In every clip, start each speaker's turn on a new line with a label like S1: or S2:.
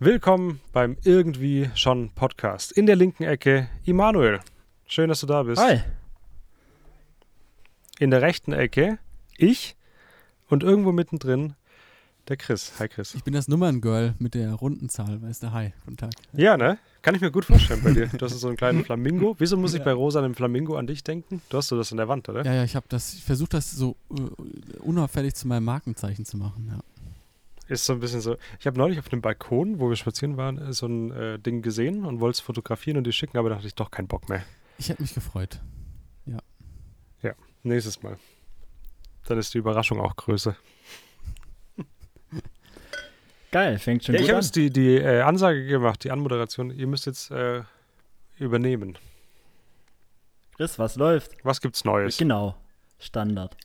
S1: Willkommen beim Irgendwie schon Podcast. In der linken Ecke Immanuel. Schön, dass du da bist.
S2: Hi.
S1: In der rechten Ecke ich und irgendwo mittendrin der Chris. Hi Chris.
S3: Ich bin das Nummerngirl mit der runden Zahl, weißt du? Hi, guten Tag.
S1: Ja, ne? Kann ich mir gut vorstellen bei dir. Du hast so einen kleinen Flamingo. Wieso muss ich bei Rosa einem Flamingo an dich denken? Du hast so das an der Wand, oder?
S3: Ja, ja, ich habe das, ich versuche das so äh, unauffällig zu meinem Markenzeichen zu machen, ja.
S1: Ist so ein bisschen so. Ich habe neulich auf dem Balkon, wo wir spazieren waren, äh, so ein äh, Ding gesehen und wollte es fotografieren und die schicken, aber da hatte ich doch keinen Bock mehr.
S3: Ich hätte mich gefreut.
S1: Ja, nächstes Mal. Dann ist die Überraschung auch größer.
S2: Geil, fängt schon
S1: Ja, ich
S2: gut
S1: habe
S2: an.
S1: jetzt die, die äh, Ansage gemacht, die Anmoderation. Ihr müsst jetzt äh, übernehmen.
S2: Chris, was läuft?
S1: Was gibt's Neues?
S2: Genau, Standard.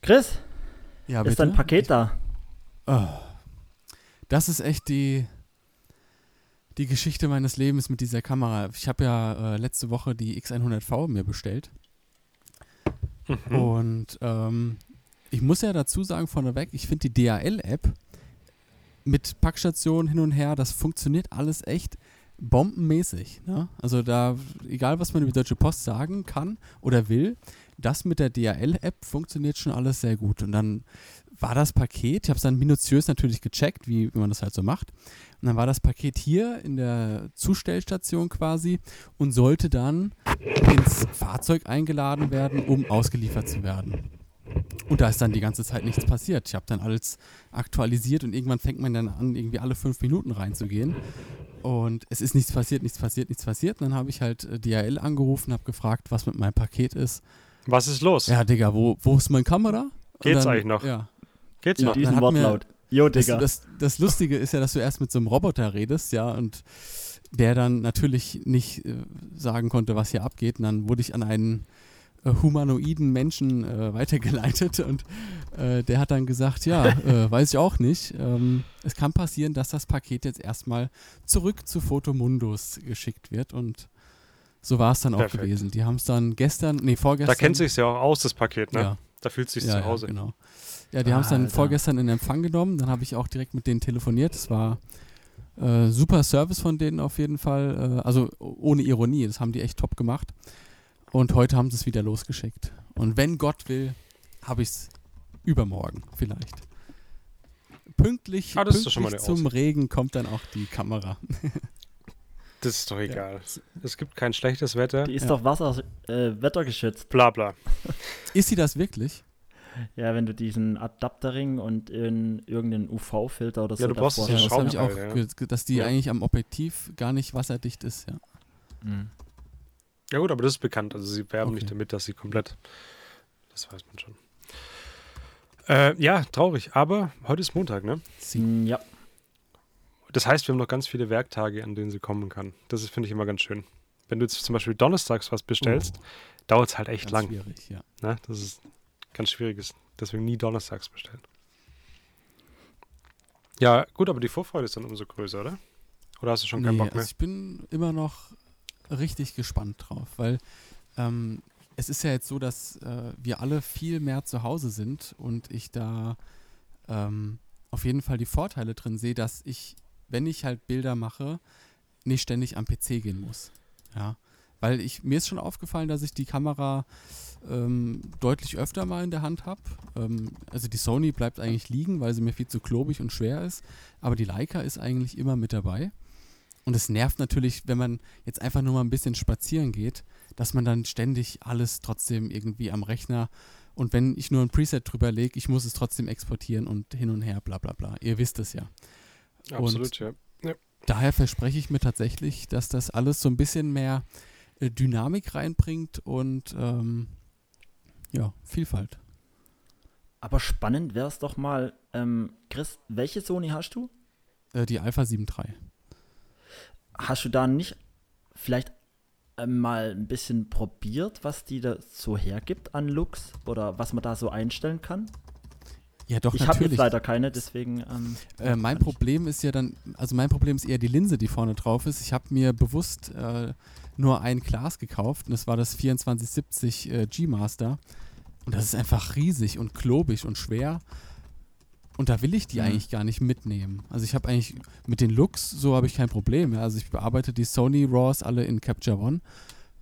S2: Chris,
S3: Ja,
S2: ist dein Paket da?
S3: Oh, das ist echt die, die Geschichte meines Lebens mit dieser Kamera. Ich habe ja äh, letzte Woche die X100V mir bestellt.
S1: Mhm.
S3: Und ähm, ich muss ja dazu sagen, vorneweg, ich finde die DHL-App mit Packstation hin und her, das funktioniert alles echt bombenmäßig. Ne? Also da, egal was man über die Deutsche Post sagen kann oder will, das mit der DHL-App funktioniert schon alles sehr gut. Und dann war das Paket, ich habe es dann minutiös natürlich gecheckt, wie, wie man das halt so macht. Und dann war das Paket hier in der Zustellstation quasi und sollte dann ins Fahrzeug eingeladen werden, um ausgeliefert zu werden. Und da ist dann die ganze Zeit nichts passiert. Ich habe dann alles aktualisiert und irgendwann fängt man dann an, irgendwie alle fünf Minuten reinzugehen. Und es ist nichts passiert, nichts passiert, nichts passiert. Und dann habe ich halt äh, DHL angerufen, habe gefragt, was mit meinem Paket ist.
S1: Was ist los?
S3: Ja, Digga, wo, wo ist meine Kamera?
S1: Geht's
S3: dann,
S1: eigentlich noch?
S3: Ja.
S1: Geht's
S2: In
S1: noch?
S3: mir-
S2: Wortlaut. Jo,
S3: Das,
S2: Digga.
S3: das, das Lustige ist ja, dass du erst mit so einem Roboter redest, ja, und der dann natürlich nicht äh, sagen konnte, was hier abgeht. Und dann wurde ich an einen äh, humanoiden Menschen äh, weitergeleitet und äh, der hat dann gesagt, ja, äh, weiß ich auch nicht. Ähm, es kann passieren, dass das Paket jetzt erstmal zurück zu Fotomundus geschickt wird und so war es dann auch
S1: Perfekt.
S3: gewesen. Die haben es dann gestern, nee, vorgestern.
S1: Da kennt sich's ja auch aus, das Paket, ne?
S3: Ja,
S1: Da fühlt sich
S3: ja,
S1: zu
S3: ja,
S1: Hause.
S3: genau. Ja, die haben es dann
S2: Alter.
S3: vorgestern in Empfang genommen. Dann habe ich auch direkt mit denen telefoniert. Es war äh, super Service von denen auf jeden Fall. Äh, also ohne Ironie, das haben die echt top gemacht. Und heute haben sie es wieder losgeschickt. Und wenn Gott will, habe ich es übermorgen vielleicht. Pünktlich,
S1: Ah, das ist doch schon mal
S3: pünktlich zum Regen kommt dann auch die Kamera.
S1: Das ist doch egal. Es gibt kein schlechtes Wetter.
S2: Die ist
S3: Ja.
S2: doch Wasser, äh, wettergeschützt.
S1: Bla bla.
S3: Ist sie das wirklich?
S2: Ja, wenn du diesen Adapterring und in irgendeinen UV-Filter oder so
S1: Ja, du brauchst
S2: davor
S1: so
S3: Ja, das habe ich auch,
S1: ja.
S3: ge- dass die
S1: Ja.
S3: eigentlich am Objektiv gar nicht wasserdicht ist. Ja.
S2: Mhm.
S1: Ja gut, aber das ist bekannt. Also sie werben
S3: Okay.
S1: nicht damit, dass sie komplett. Das weiß man schon. Äh, ja, traurig. Aber heute ist Montag, ne?
S3: Sie
S2: Ja,
S1: Das heißt, wir haben noch ganz viele Werktage, an denen sie kommen kann. Das finde ich, immer ganz schön. Wenn du jetzt zum Beispiel donnerstags was bestellst, dauert es halt echt
S3: Ganz
S1: lang.
S3: schwierig, ja.
S1: Ne? Das ist ganz schwieriges. Deswegen nie donnerstags bestellen. Ja, gut, aber die Vorfreude ist dann umso größer, oder? Oder hast du schon keinen
S3: Nee,
S1: Bock mehr?
S3: Also ich bin immer noch richtig gespannt drauf, weil ähm, es ist ja jetzt so, dass äh, wir alle viel mehr zu Hause sind und ich da ähm, auf jeden Fall die Vorteile drin sehe, dass ich, wenn ich halt Bilder mache, nicht ständig am PC gehen muss. Ja. Weil ich, mir ist schon aufgefallen, dass ich die Kamera ähm, deutlich öfter mal in der Hand habe. Ähm, also die Sony bleibt eigentlich liegen, weil sie mir viel zu klobig und schwer ist. Aber die Leica ist eigentlich immer mit dabei. Und es nervt natürlich, wenn man jetzt einfach nur mal ein bisschen spazieren geht, dass man dann ständig alles trotzdem irgendwie am Rechner und wenn ich nur ein Preset drüber lege, ich muss es trotzdem exportieren und hin und her, bla bla bla. Ihr wisst es ja.
S1: Absolut, ja.
S3: Daher verspreche ich mir tatsächlich, dass das alles so ein bisschen mehr äh, Dynamik reinbringt und ähm, ja, Vielfalt.
S2: aber spannend wäre es doch mal, ähm, Chris, welche Sony hast du?
S3: Äh, die Alpha 7.3.
S2: Hast du da nicht vielleicht ähm, mal ein bisschen probiert, was die da so hergibt an Looks oder was man da so einstellen kann?
S3: Ja, doch,
S2: ich habe jetzt leider keine, deswegen. Ähm,
S3: Äh, mein Problem ist ja dann, also mein Problem ist eher die Linse, die vorne drauf ist. Ich habe mir bewusst äh, nur ein Glas gekauft und das war das 2470 äh, G-Master. Und das ist einfach riesig und klobig und schwer. Und da will ich die
S2: Mhm.
S3: eigentlich gar nicht mitnehmen. Also ich habe eigentlich mit den Looks, so habe ich kein Problem. Ja. Also ich bearbeite die Sony RAWs alle in Capture One.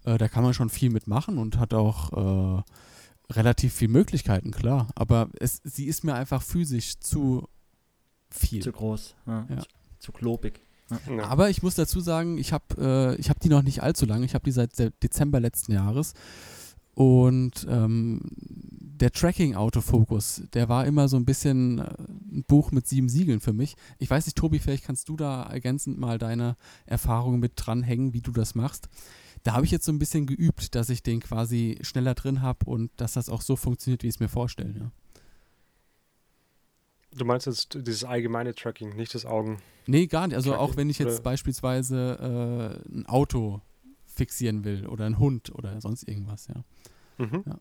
S3: Äh, da kann man schon viel mitmachen und hat auch äh, relativ viel Möglichkeiten, klar. Aber es, sie ist mir einfach physisch zu viel.
S2: Zu groß, ja.
S3: Ja.
S2: Zu, klobig.
S1: Ja.
S3: Aber ich muss dazu sagen, ich habe äh, ich hab die noch nicht allzu lange. Ich habe die seit De- Dezember letzten Jahres. Und ähm, der Tracking-Autofokus, der war immer so ein bisschen äh, ein Buch mit sieben Siegeln für mich. Ich weiß nicht, Tobi, vielleicht kannst du da ergänzend mal deine Erfahrungen mit dranhängen, wie du das machst. Da habe ich jetzt so ein bisschen geübt, dass ich den quasi schneller drin habe und dass das auch so funktioniert, wie ich es mir vorstelle. Ja.
S1: Du meinst jetzt dieses allgemeine Tracking, nicht das Augen.
S3: Nee, gar nicht. Also
S1: Tracking
S3: auch wenn ich jetzt
S1: oder-
S3: beispielsweise äh, ein Auto fixieren will oder ein Hund oder sonst irgendwas, ja.
S1: Mhm.
S3: Ja.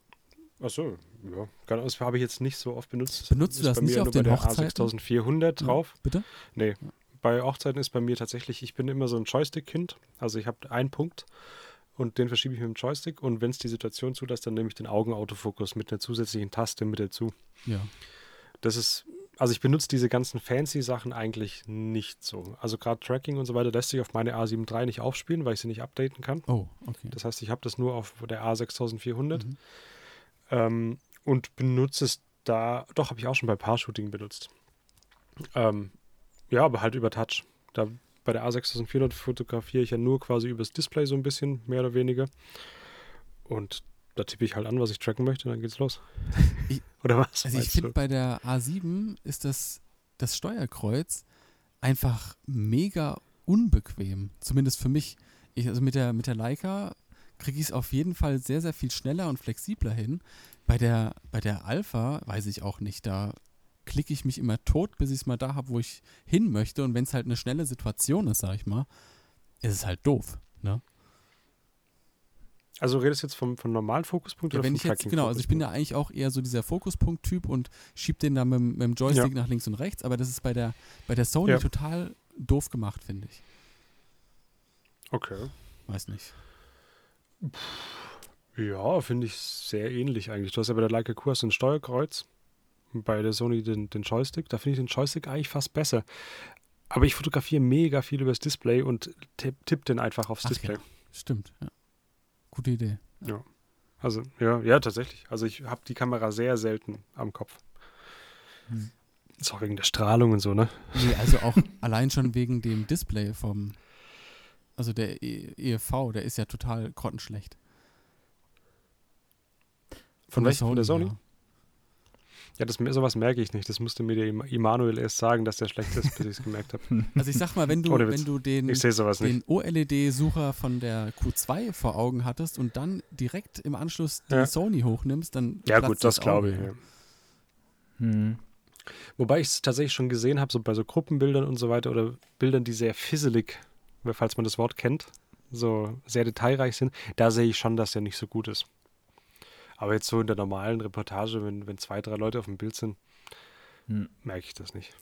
S1: Achso, ja. Kann- Das habe ich jetzt nicht so oft benutzt.
S3: Benutzt du
S1: Ist
S3: das
S1: bei
S3: nicht
S1: mir
S3: auf
S1: nur bei
S3: den
S1: der
S3: Hochzeiten?
S1: A6400 drauf.
S3: Bitte?
S1: Nee. Bei Hochzeiten ist bei mir tatsächlich, ich bin immer so ein Joystick-Kind. Also ich habe einen Punkt und den verschiebe ich mit dem Joystick und wenn es die Situation zulässt, dann nehme ich den Augenautofokus mit einer zusätzlichen Taste mit dazu.
S3: Ja.
S1: Das ist, also ich benutze diese ganzen fancy Sachen eigentlich nicht so. Also gerade Tracking und so weiter lässt sich auf meine A7 III nicht aufspielen, weil ich sie nicht updaten kann.
S3: Oh, okay.
S1: Das heißt, ich habe das nur auf der A6400
S3: Mhm.
S1: ähm, und benutze es da, doch, habe ich auch schon bei Paar-Shooting benutzt. Ähm, ja, aber halt über Touch. Da, bei der A6400 fotografiere ich ja nur quasi übers Display so ein bisschen, mehr oder weniger. Und da tippe ich halt an, was ich tracken möchte, und dann geht's los.
S3: Ich-
S1: oder was?
S3: Also ich finde, bei der A7 ist das, das Steuerkreuz einfach mega unbequem. Zumindest für mich. Ich, also mit der, mit der Leica kriege ich es auf jeden Fall sehr, sehr viel schneller und flexibler hin. Bei der, bei der Alpha weiß ich auch nicht. Da klicke ich mich immer tot, bis ich es mal da habe, wo ich hin möchte. Und wenn es halt eine schnelle Situation ist, sag ich mal, ist es halt doof. Ne?
S1: Also du redest jetzt vom, vom normalen Fokuspunkt
S3: Ja,
S1: oder
S3: wenn
S1: vom
S3: ich jetzt, genau, also ich bin ja
S1: Fokuspunkt?
S3: eigentlich auch eher so dieser Fokuspunkt-Typ und schieb den da mit, dem- mit dem Joystick nach links und rechts, aber das ist bei der, bei der Sony
S1: Ja.
S3: total doof gemacht, finde ich.
S1: Okay.
S3: Weiß nicht.
S1: Ja, finde ich sehr ähnlich eigentlich. Du hast ja bei der Leica Q hast du ein Steuerkreuz, bei der Sony den, den Joystick. Da finde ich den Joystick eigentlich fast besser. Aber ich fotografiere mega viel übers Display und tipp, tipp den einfach aufs
S3: Ach
S1: Display.
S3: ja. Stimmt, ja. Gute Idee.
S1: Also, ja, ja, tatsächlich. Also ich habe die Kamera sehr selten am Kopf.
S2: Hm.
S1: Ist auch wegen der Strahlung und so, ne?
S3: Nee, also auch allein schon wegen dem Display vom, also der e EFV, der ist ja total grottenschlecht.
S1: Von welchem? Von der Sony?
S3: Ja.
S1: Ja, das, sowas merke ich nicht. Das musste mir der Im- Immanuel erst sagen, dass der schlecht ist, bis ich es gemerkt habe.
S3: Also ich sag mal, wenn du, wenn du den, den OLED-Sucher von der Q2 vor Augen hattest und dann direkt im Anschluss die
S1: Ja.
S3: Sony hochnimmst, dann
S1: Ja, gut, das glaube ich.
S3: ja.
S1: Ja.
S2: Hm.
S1: Wobei ich es tatsächlich schon gesehen habe, so bei so Gruppenbildern und so weiter oder Bildern, die sehr fisselig, falls man das Wort kennt, so sehr detailreich sind, da sehe ich schon, dass der nicht so gut ist. Aber jetzt so in der normalen Reportage, wenn, wenn zwei, drei Leute auf dem Bild sind,
S2: Hm.
S1: merke ich das nicht.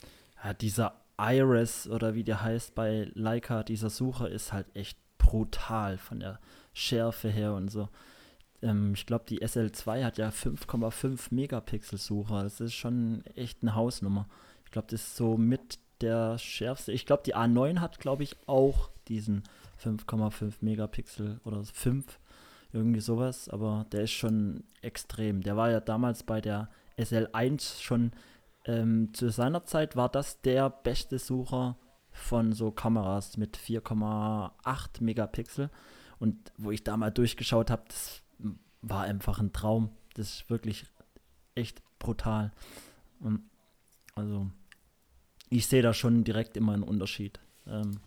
S2: Ja, dieser Iris oder wie der heißt bei Leica, dieser Sucher ist halt echt brutal von der Schärfe her und so. Ähm, ich glaube, die SL2 hat ja 5,5 Megapixel Sucher. Das ist schon echt eine Hausnummer. Ich glaube, das ist so mit der schärfste. Ich glaube, die A9 hat, glaube ich, auch diesen 5,5 Megapixel oder 5, irgendwie sowas. Aber der ist schon extrem. Der war ja damals bei der SL1 schon ähm, zu seiner Zeit war das der beste Sucher von so Kameras mit 4,8 Megapixel. Und wo ich da mal durchgeschaut habe, das war einfach ein Traum. Das ist wirklich echt brutal. Und also, ich sehe da schon direkt immer einen Unterschied. Ähm,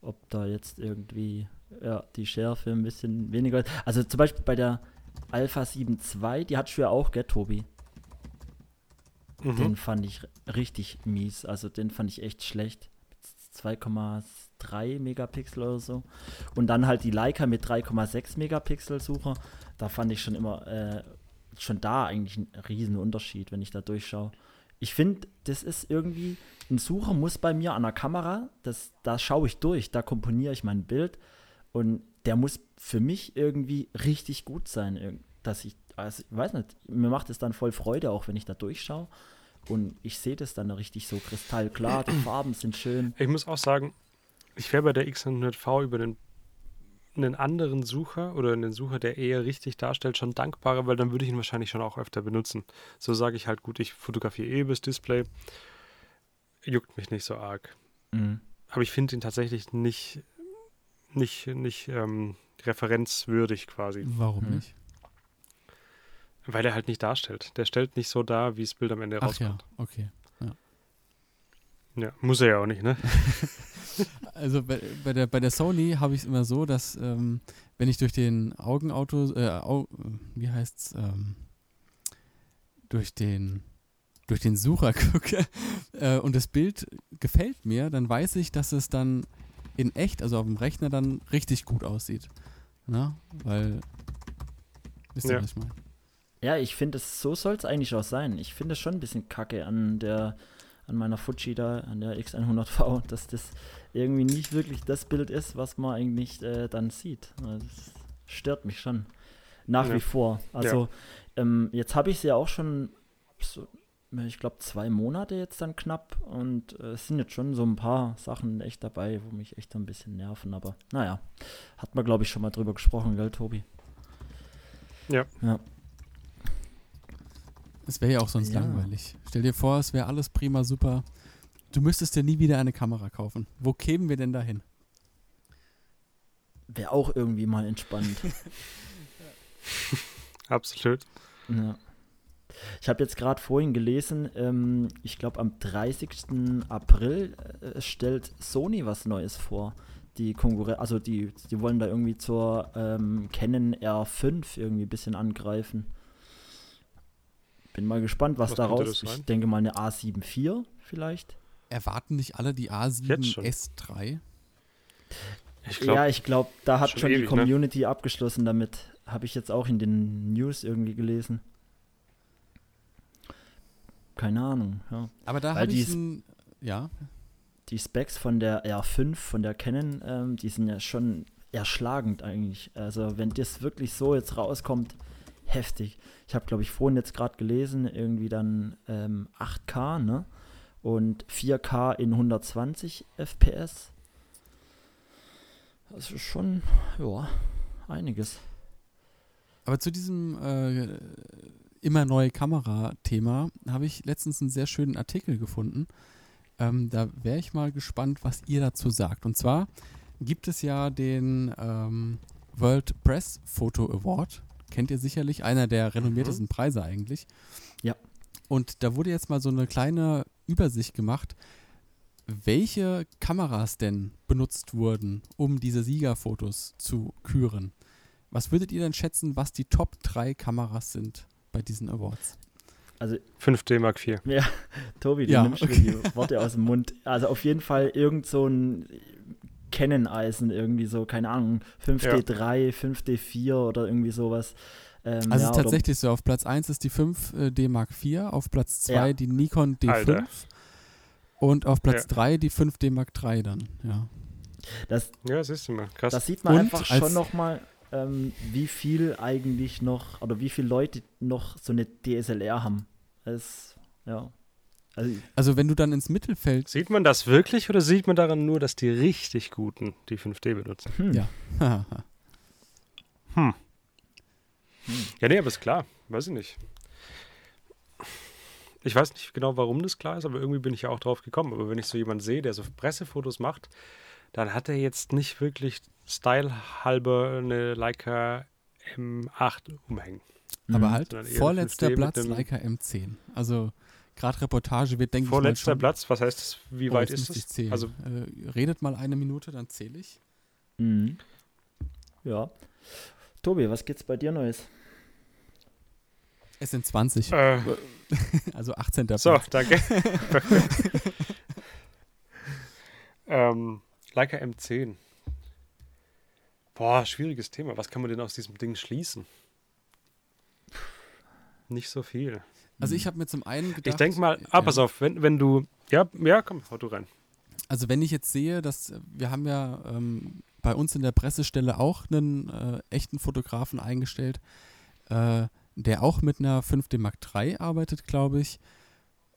S2: ob da jetzt irgendwie ja, die Schärfe ein bisschen weniger. Also zum Beispiel bei der Alpha 7 II, die hat ja auch, gell, Tobi?
S1: Mhm.
S2: Den fand ich richtig mies. Also den fand ich echt schlecht. 2,3 Megapixel oder so. Und dann halt die Leica mit 3,6 Megapixel Sucher. Da fand ich schon immer, äh, schon da eigentlich einen riesen Unterschied, wenn ich da durchschaue. Ich finde, das ist irgendwie, ein Sucher muss bei mir an der Kamera, das, da schaue ich durch, da komponiere ich mein Bild und der muss für mich irgendwie richtig gut sein, dass ich, also ich weiß nicht, mir macht es dann voll Freude, auch wenn ich da durchschaue und ich sehe das dann richtig so kristallklar, die Farben sind schön.
S1: Ich muss auch sagen, ich wäre bei der X100V über den einen anderen Sucher oder einen Sucher, der eher richtig darstellt, schon dankbarer, weil dann würde ich ihn wahrscheinlich schon auch öfter benutzen. So sage ich halt, gut, ich fotografiere eh übers Display, juckt mich nicht so arg.
S2: Mhm.
S1: Aber ich finde ihn tatsächlich nicht, nicht, nicht ähm, referenzwürdig quasi,
S3: Warum
S2: Hm.
S3: nicht?
S1: weil er halt nicht darstellt. Der stellt nicht so dar, wie das Bild am Ende
S3: Ach ja,
S1: rauskommt.
S3: okay.
S1: Ja. muss er ja auch nicht, ne?
S3: Also bei, bei, der, bei der Sony habe ich es immer so, dass ähm, wenn ich durch den Augenauto, äh, Au, wie heißt's, ähm, durch den durch den Sucher gucke äh, und das Bild gefällt mir, dann weiß ich, dass es dann in echt, also auf dem Rechner, dann richtig gut aussieht. Na? Weil, wisst ihr,
S1: Ja.
S3: was ich meine?
S2: Ja, ich finde, es- so soll es eigentlich auch sein. Ich finde es schon ein bisschen kacke an der, an meiner Fuji da, an der X100V, dass das irgendwie nicht wirklich das Bild ist, was man eigentlich äh, dann sieht. Also, Das stört mich schon. Nach
S1: Ja.
S2: wie vor. Also, ähm, jetzt habe ich sie ja auch schon, so, ich glaube, zwei Monate jetzt dann knapp und äh, es sind jetzt schon so ein paar Sachen echt dabei, wo mich echt ein bisschen nerven, aber naja, hat man, glaube ich, schon mal drüber gesprochen, gell, Tobi?
S1: Ja.
S2: Ja.
S3: Es wäre ja auch sonst
S2: Ja.
S3: langweilig. Stell dir vor, es wäre alles prima, super. Du müsstest dir nie wieder eine Kamera kaufen. Wo kämen wir denn dahin?
S2: Wäre auch irgendwie mal entspannt.
S1: Absolut.
S2: Ja. Ich habe jetzt gerade vorhin gelesen, ähm, ich glaube am 30. April äh, stellt Sony was Neues vor. Die Konkurrenz, also die, die wollen da irgendwie zur ähm, Canon R5 irgendwie ein bisschen angreifen. Bin mal gespannt, was,
S1: Was
S2: da
S1: könnte
S2: raus.
S1: das sein?
S2: Ich denke mal eine A7 IV vielleicht.
S3: Erwarten nicht alle die A7
S1: Jetzt schon.
S3: S3?
S1: Ich glaube,
S2: ja, ich glaube, da hat
S1: schon
S2: schon die
S1: ewig, ne?
S2: Community abgeschlossen damit. Habe ich jetzt auch in den News irgendwie gelesen. Keine Ahnung, ja.
S3: Aber da habe
S2: die
S3: ich ein, ja,
S2: die Specs von der R5, von der Canon, ähm, die sind ja schon erschlagend eigentlich. Also wenn das wirklich so jetzt rauskommt, heftig. Ich habe, glaube ich, vorhin jetzt gerade gelesen, irgendwie dann ähm, 8K, ne? Und 4K in 120 FPS. Das ist schon, ja, einiges.
S3: aber zu diesem äh, immer neue Kamera-Thema habe ich letztens einen sehr schönen Artikel gefunden. Ähm, da wäre ich mal gespannt, was ihr dazu sagt. Und zwar gibt es ja den ähm, World Press Photo Award. Kennt ihr sicherlich, einer der renommiertesten Preise eigentlich.
S2: Ja.
S3: Und da wurde jetzt mal so eine kleine Übersicht gemacht, welche Kameras denn benutzt wurden, um diese Siegerfotos zu küren. Was würdet ihr denn schätzen, was die Top 3 Kameras sind bei diesen Awards?
S2: Also
S1: 5D Mark IV.
S2: Tobi, du
S3: Ja,
S2: nimmst mir die Worte aus dem Mund. Also auf jeden Fall irgend so ein Canon-Eisen, irgendwie so, keine Ahnung, 5D3, 5D4 oder irgendwie sowas. Ähm,
S3: Also
S2: ja,
S3: es ist tatsächlich so, auf Platz 1 ist die 5D Mark IV, auf Platz 2
S2: Ja.
S3: die Nikon D5
S1: Alter.
S3: und auf Platz
S1: Ja.
S3: 3 die 5D Mark III dann, ja.
S2: Das,
S1: Ja, siehst du mal. Krass.
S2: das sieht man
S3: Und
S2: einfach schon nochmal, ähm, wie viel eigentlich noch, oder wie viele Leute noch so eine DSLR haben. Das, ja. Also,
S3: Also wenn du dann ins Mittelfeld,
S1: Sieht man das wirklich oder sieht man daran nur, dass die richtig guten die 5D benutzen?
S2: hm,
S3: Ja.
S1: Hm.
S2: Hm.
S1: Ja, nee, aber ist klar. Weiß ich nicht. Ich weiß nicht genau, warum das klar ist, aber irgendwie bin ich ja auch drauf gekommen. Aber wenn ich so jemanden sehe, der so Pressefotos macht, dann hat er jetzt nicht wirklich stylehalber eine Leica M8 umhängen.
S3: aber
S2: Mhm.
S3: halt
S1: Sondern eher
S3: vorletzter
S1: 5D mit
S3: Platz Leica M10. Also gerade Reportage wird, denke ich mal
S1: Vorletzter Platz, was heißt das? Wie
S3: Oh,
S1: weit ist
S3: zählen.
S1: Also,
S3: äh, redet mal eine Minute, dann zähle ich.
S2: Mhm. Ja. Tobi, was gibt's bei dir Neues?
S3: Es sind 20,
S1: äh,
S3: also 18.
S1: so,
S3: Platz.
S1: danke. ähm, Leica M10. Boah, schwieriges Thema. Was kann man denn aus diesem Ding schließen? Nicht so viel.
S3: Also ich habe mir zum einen gedacht...
S1: ich denke mal, ah,
S3: ja.
S1: pass auf, wenn, wenn du, ja, ja, komm, hau du rein.
S3: Also wenn ich jetzt sehe, dass äh, wir haben ja ähm, bei uns in der Pressestelle auch einen äh, echten Fotografen eingestellt, äh, der auch mit einer 5D Mark III arbeitet, glaube ich.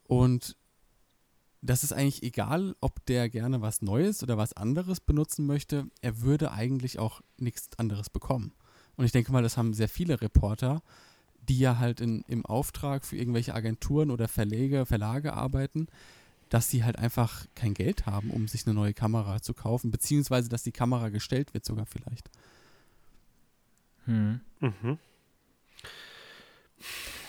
S3: Und das ist eigentlich egal, ob der gerne was Neues oder was anderes benutzen möchte. Er würde eigentlich auch nichts anderes bekommen. Und ich denke mal, das haben sehr viele Reporter, die ja halt in, im Auftrag für irgendwelche Agenturen oder Verlege, Verlage arbeiten, dass sie halt einfach kein Geld haben, um sich eine neue Kamera zu kaufen, beziehungsweise dass die Kamera gestellt wird sogar vielleicht.
S2: Hm.
S1: Mhm.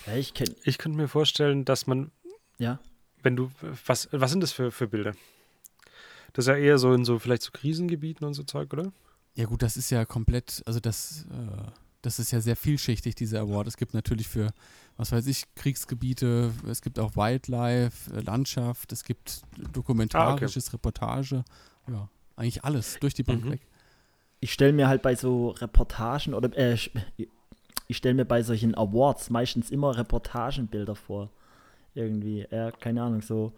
S2: Ja, ich.
S1: Ich könnte mir vorstellen, dass man,
S2: Ja.
S1: Wenn du, was, was sind das für, für Bilder? Das ist ja eher so in so vielleicht so Krisengebieten und so Zeug, oder?
S3: Ja gut, das ist ja komplett, also das, äh, das ist ja sehr vielschichtig, dieser Award. Es gibt natürlich für, was weiß ich, Kriegsgebiete, es gibt auch Wildlife, äh, Landschaft, es gibt dokumentarisches, Reportage, ja, eigentlich alles durch die Bank
S1: Mhm.
S3: weg.
S2: Ich stelle mir halt bei so Reportagen oder äh, ich stelle mir bei solchen Awards meistens immer Reportagenbilder vor. Irgendwie, ja, keine Ahnung, so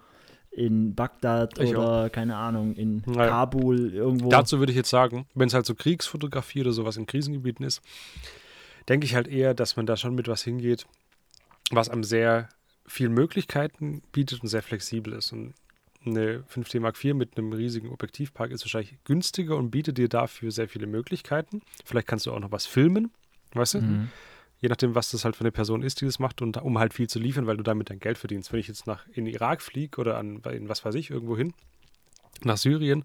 S2: in Bagdad
S1: Ich
S2: oder keine Ahnung, in
S1: Naja.
S2: Kabul irgendwo.
S1: Dazu würde ich jetzt sagen, wenn es halt so Kriegsfotografie oder sowas in Krisengebieten ist, denke ich halt eher, dass man da schon mit was hingeht, was einem sehr viel Möglichkeiten bietet und sehr flexibel ist. Und eine 5D Mark IV mit einem riesigen Objektivpark ist wahrscheinlich günstiger und bietet dir dafür sehr viele Möglichkeiten. Vielleicht kannst du auch noch was filmen, weißt du?
S2: Mhm.
S1: Je nachdem, was das halt für eine Person ist, die das macht, und um halt viel zu liefern, weil du damit dein Geld verdienst. Wenn ich jetzt nach in Irak fliege oder an, in was weiß ich, irgendwo hin, nach Syrien,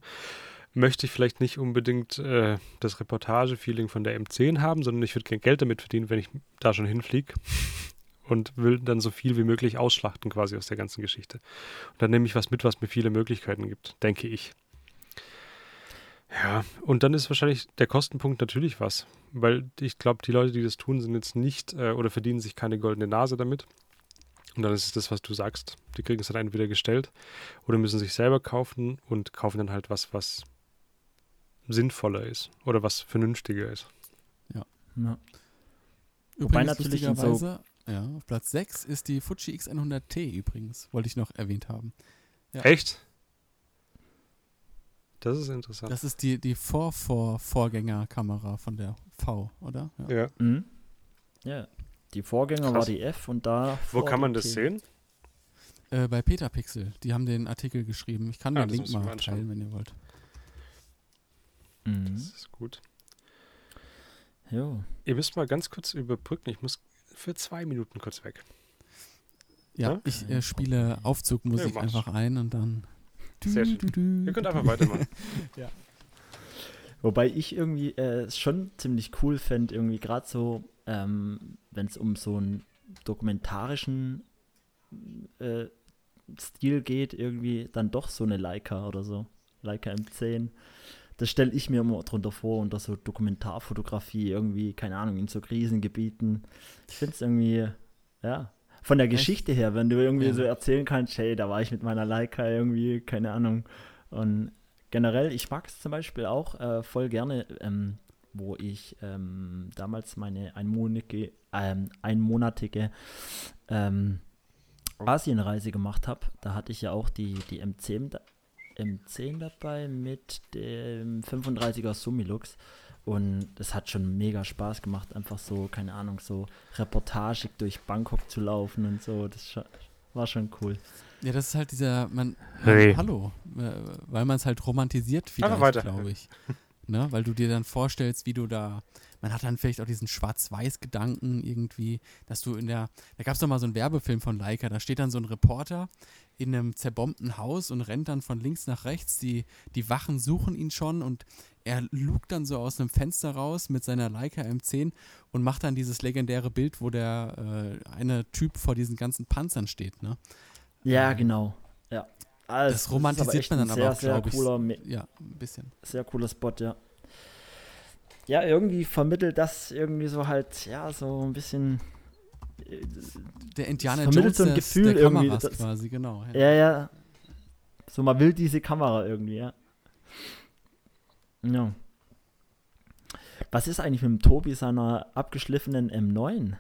S1: möchte ich vielleicht nicht unbedingt äh, das Reportage-Feeling von der M10 haben, sondern ich würde kein Geld damit verdienen, wenn ich da schon hinfliege und will dann so viel wie möglich ausschlachten quasi aus der ganzen Geschichte. Und dann nehme ich was mit, was mir viele Möglichkeiten gibt, denke ich. Ja, und dann ist wahrscheinlich der Kostenpunkt natürlich was, weil ich glaube, die Leute, die das tun, sind jetzt nicht äh, oder verdienen sich keine goldene Nase damit. Und dann ist es das, was du sagst. Die kriegen es dann entweder gestellt oder müssen sich selber kaufen und kaufen dann halt was, was sinnvoller ist oder was vernünftiger ist.
S2: Ja.
S3: Übrigens,
S2: natürlich so-
S3: ja, auf Platz 6 ist die Fuji X100T übrigens, wollte ich noch erwähnt haben. Ja.
S1: Echt? Das ist interessant.
S3: Das ist die, die Vor-Vor-Vorgängerkamera von der V, oder? Ja.
S1: ja.
S2: Mhm. Ja. Die Vorgänger war
S1: Krass.
S2: die F und da.
S1: Wo kann man das sehen?
S3: Äh, bei Petapixel, die haben den Artikel geschrieben. Ich kann
S1: Ah,
S3: den Link mal
S1: anschauen.
S3: teilen, wenn ihr wollt.
S2: Mhm.
S1: Das ist gut.
S2: Jo.
S1: Ihr müsst mal ganz kurz überbrücken. Ich muss für zwei Minuten kurz weg.
S3: Ja,
S1: Ja?
S3: ich äh, spiele Aufzugmusik
S1: Ja,
S3: einfach ein und dann.
S1: Sehr schön. Ihr könnt einfach weitermachen.
S2: Wobei ich irgendwie äh, es schon ziemlich cool fände, irgendwie gerade so, ähm, wenn es um so einen dokumentarischen äh, Stil geht, irgendwie dann doch so eine Leica oder so. Leica M10. Das stelle ich mir immer drunter vor, unter so Dokumentarfotografie, irgendwie, keine Ahnung, in so Krisengebieten. Ich finde es irgendwie, ja, von der? Geschichte her, wenn du irgendwie
S3: Ja.
S2: so erzählen kannst, hey, da war ich mit meiner Leica irgendwie, keine Ahnung. Und generell, ich mag es zum Beispiel auch äh, voll gerne, ähm, wo ich ähm, damals meine einmonatige, ähm, einmonatige ähm, Asienreise gemacht habe. Da hatte ich ja auch die, die M10, da, M10 dabei mit dem 35er Summilux. Und das hat schon mega Spaß gemacht, einfach so, keine Ahnung, so reportagig durch Bangkok zu laufen und so. Das war schon cool.
S3: Ja, das ist halt dieser, man,
S1: Hey.
S3: hallo, äh, weil man es halt romantisiert vielleicht,
S1: weiter.
S3: glaube ich. ne? Weil du dir dann vorstellst, wie du da, man hat dann vielleicht auch diesen Schwarz-Weiß-Gedanken irgendwie, dass du in der, da gab es doch mal so einen Werbefilm von Leica, da steht dann so ein Reporter in einem zerbombten Haus und rennt dann von links nach rechts, die, die Wachen suchen ihn schon und er lugt dann so aus einem Fenster raus mit seiner Leica M10 und macht dann dieses legendäre Bild, wo der äh, eine Typ vor diesen ganzen Panzern steht, ne?
S2: Ja,
S3: Ähm,
S2: genau. Ja. Also,
S3: das romantisiert
S2: echt
S3: man dann
S2: sehr,
S3: aber auch, glaube ich.
S2: cooler,
S3: Ja, ein bisschen.
S2: sehr cooler Spot, ja. Ja, irgendwie vermittelt das irgendwie so halt, ja, so ein bisschen. äh,
S3: Der Indiana
S2: vermittelt
S3: Jones
S2: so ein Gefühl
S3: der
S2: irgendwie, das-
S3: quasi, genau. Ja.
S2: Ja, ja. So, man will diese Kamera irgendwie, ja. Ja. Was ist eigentlich mit dem Tobi seiner abgeschliffenen M9?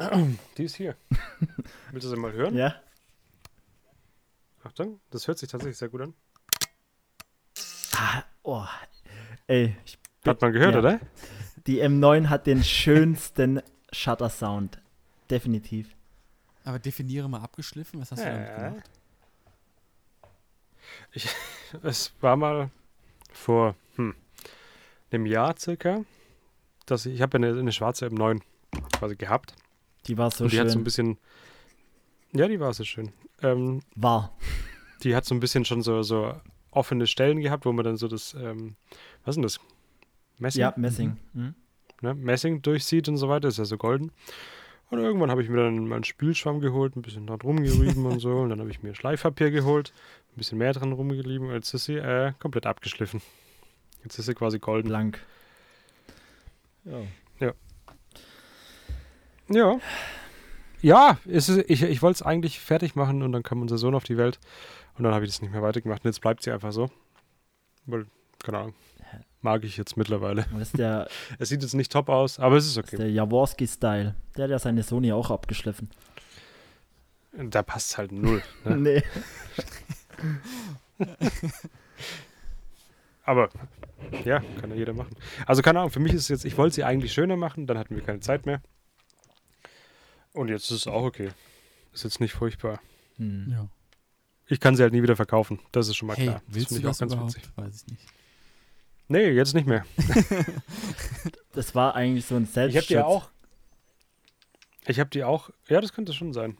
S1: Die ist hier. Willst du sie mal hören?
S2: Ja.
S1: Achtung, das hört sich tatsächlich sehr gut an.
S2: Ah, oh. Ey, ich,
S1: Hat man gehört,
S2: Ja.
S1: oder?
S2: die M9 hat den schönsten Shutter-Sound. Definitiv.
S3: Aber definiere mal abgeschliffen, was hast du damit gemacht?
S1: Es war mal vor hm, einem Jahr circa, dass ich, ich habe eine, eine schwarze M9 quasi gehabt.
S2: Die war so
S1: und die
S2: schön.
S1: hat so ein bisschen, ja, die war so schön. Ähm,
S2: war.
S1: die hat so ein bisschen schon so, so offene Stellen gehabt, wo man dann so das, ähm, was ist denn das? Messing?
S2: Ja, Messing. Mhm.
S1: ne, Messing durchsieht und so weiter, ist ja so golden. Und irgendwann habe ich mir dann mal einen Spülschwamm geholt, ein bisschen dran rumgerieben und so. Und dann habe ich mir Schleifpapier geholt, ein bisschen mehr dran rumgerieben und jetzt ist sie äh, komplett abgeschliffen. Jetzt ist sie quasi golden.
S2: Blank. Ja.
S1: Ja. Ja, es ist, ich, ich wollte es eigentlich fertig machen und dann kam unser Sohn auf die Welt und dann habe ich das nicht mehr weitergemacht. Und jetzt bleibt sie einfach so. Weil, keine Ahnung. Mag ich jetzt mittlerweile.
S2: Das ist der,
S1: Es sieht jetzt nicht top aus, aber es ist
S2: das ist
S1: okay.
S2: der Jaworski-Style. Der hat ja seine Sony auch abgeschliffen.
S1: Da passt halt null. Ne?
S2: Nee.
S1: Aber ja, kann ja jeder machen. Also keine Ahnung, für mich ist es jetzt, ich wollte sie eigentlich schöner machen, dann hatten wir keine Zeit mehr. Und jetzt ist es auch okay. Ist jetzt nicht furchtbar.
S2: Hm.
S3: Ja.
S1: Ich kann sie halt nie wieder verkaufen. Das ist schon mal
S3: Hey,
S1: klar.
S3: willst du
S1: finde ich
S3: das überhaupt? Weiß ich nicht.
S1: Nee, jetzt nicht mehr.
S2: Das war eigentlich so ein
S1: Ich habe
S2: Selbstschutz.
S1: die auch. Ich habe die auch. Ja, das könnte schon sein.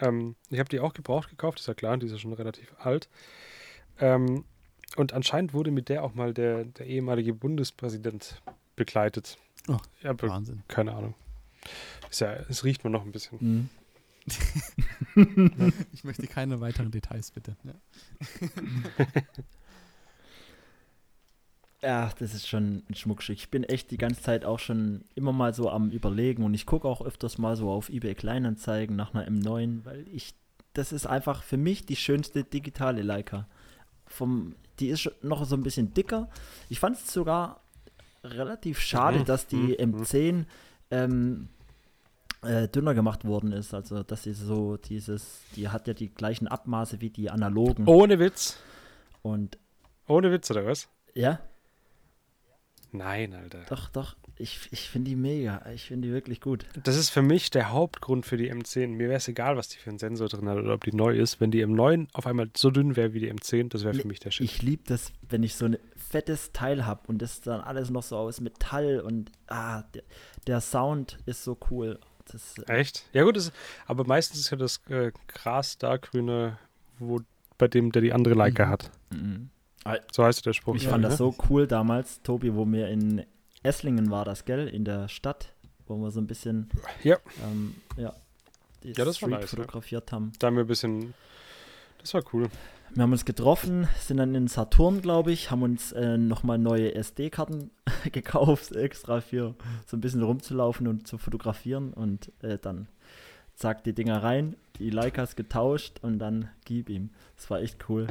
S1: Ähm, ich habe die auch gebraucht gekauft, ist ja klar, die ist ja schon relativ alt. Ähm, und anscheinend wurde mit der auch mal der, der ehemalige Bundespräsident begleitet.
S3: Oh,
S1: ja,
S3: Wahnsinn.
S1: keine Ahnung. Ist ja, es riecht mir noch ein bisschen.
S2: Hm.
S3: Ich möchte keine weiteren Details, bitte. Ja.
S2: Ja, das ist schon ein Schmuckstück. Ich bin echt die ganze Zeit auch schon immer mal so am Überlegen und ich gucke auch öfters mal so auf eBay Kleinanzeigen nach einer M9, weil ich, das ist einfach für mich die schönste digitale Leica. Vom, die ist noch so ein bisschen dicker. Ich fand es sogar relativ schade,
S1: Mhm,
S2: dass die
S1: mhm,
S2: M10 ähm, äh, dünner gemacht worden ist. Also, dass sie so dieses, die hat ja die gleichen Abmaße wie die analogen.
S1: Ohne Witz.
S2: Und
S1: Ohne Witz, oder was?
S2: ja,
S1: Nein, Alter.
S2: Doch, doch. Ich, ich finde die mega. Ich finde die wirklich gut.
S1: Das ist für mich der Hauptgrund für die M10. Mir wäre es egal, was die für einen Sensor drin hat oder ob die neu ist. Wenn die M9 auf einmal so dünn wäre wie die M10, das wäre für mich der Shit.
S2: Ich liebe das, wenn ich so ein fettes Teil habe und das dann alles noch so aus Metall und ah, der, der Sound ist so cool. Das, äh,
S1: Echt? Ja gut, das, aber meistens ist ja das äh, Gras darkgrüne, wo bei dem, der die andere Leica
S3: Mhm.
S1: hat.
S2: mhm.
S1: So heißt der Spruch.
S2: Ich
S1: ja,
S2: fand
S1: ne?
S2: das so cool damals, Tobi, wo wir in Esslingen war das, gell? In der Stadt, wo wir so ein bisschen
S1: Ja.
S2: ähm, ja, die
S1: Ja, das war
S2: Street
S1: nice, ja.
S2: fotografiert haben.
S1: Da haben wir ein bisschen. Das war cool.
S2: Wir haben uns getroffen, sind dann in Saturn, glaube ich, haben uns äh, nochmal neue SD-Karten gekauft, extra für so ein bisschen rumzulaufen und zu fotografieren und äh, dann zack die Dinger rein, die Leicas getauscht und dann gib ihm. Das war echt cool.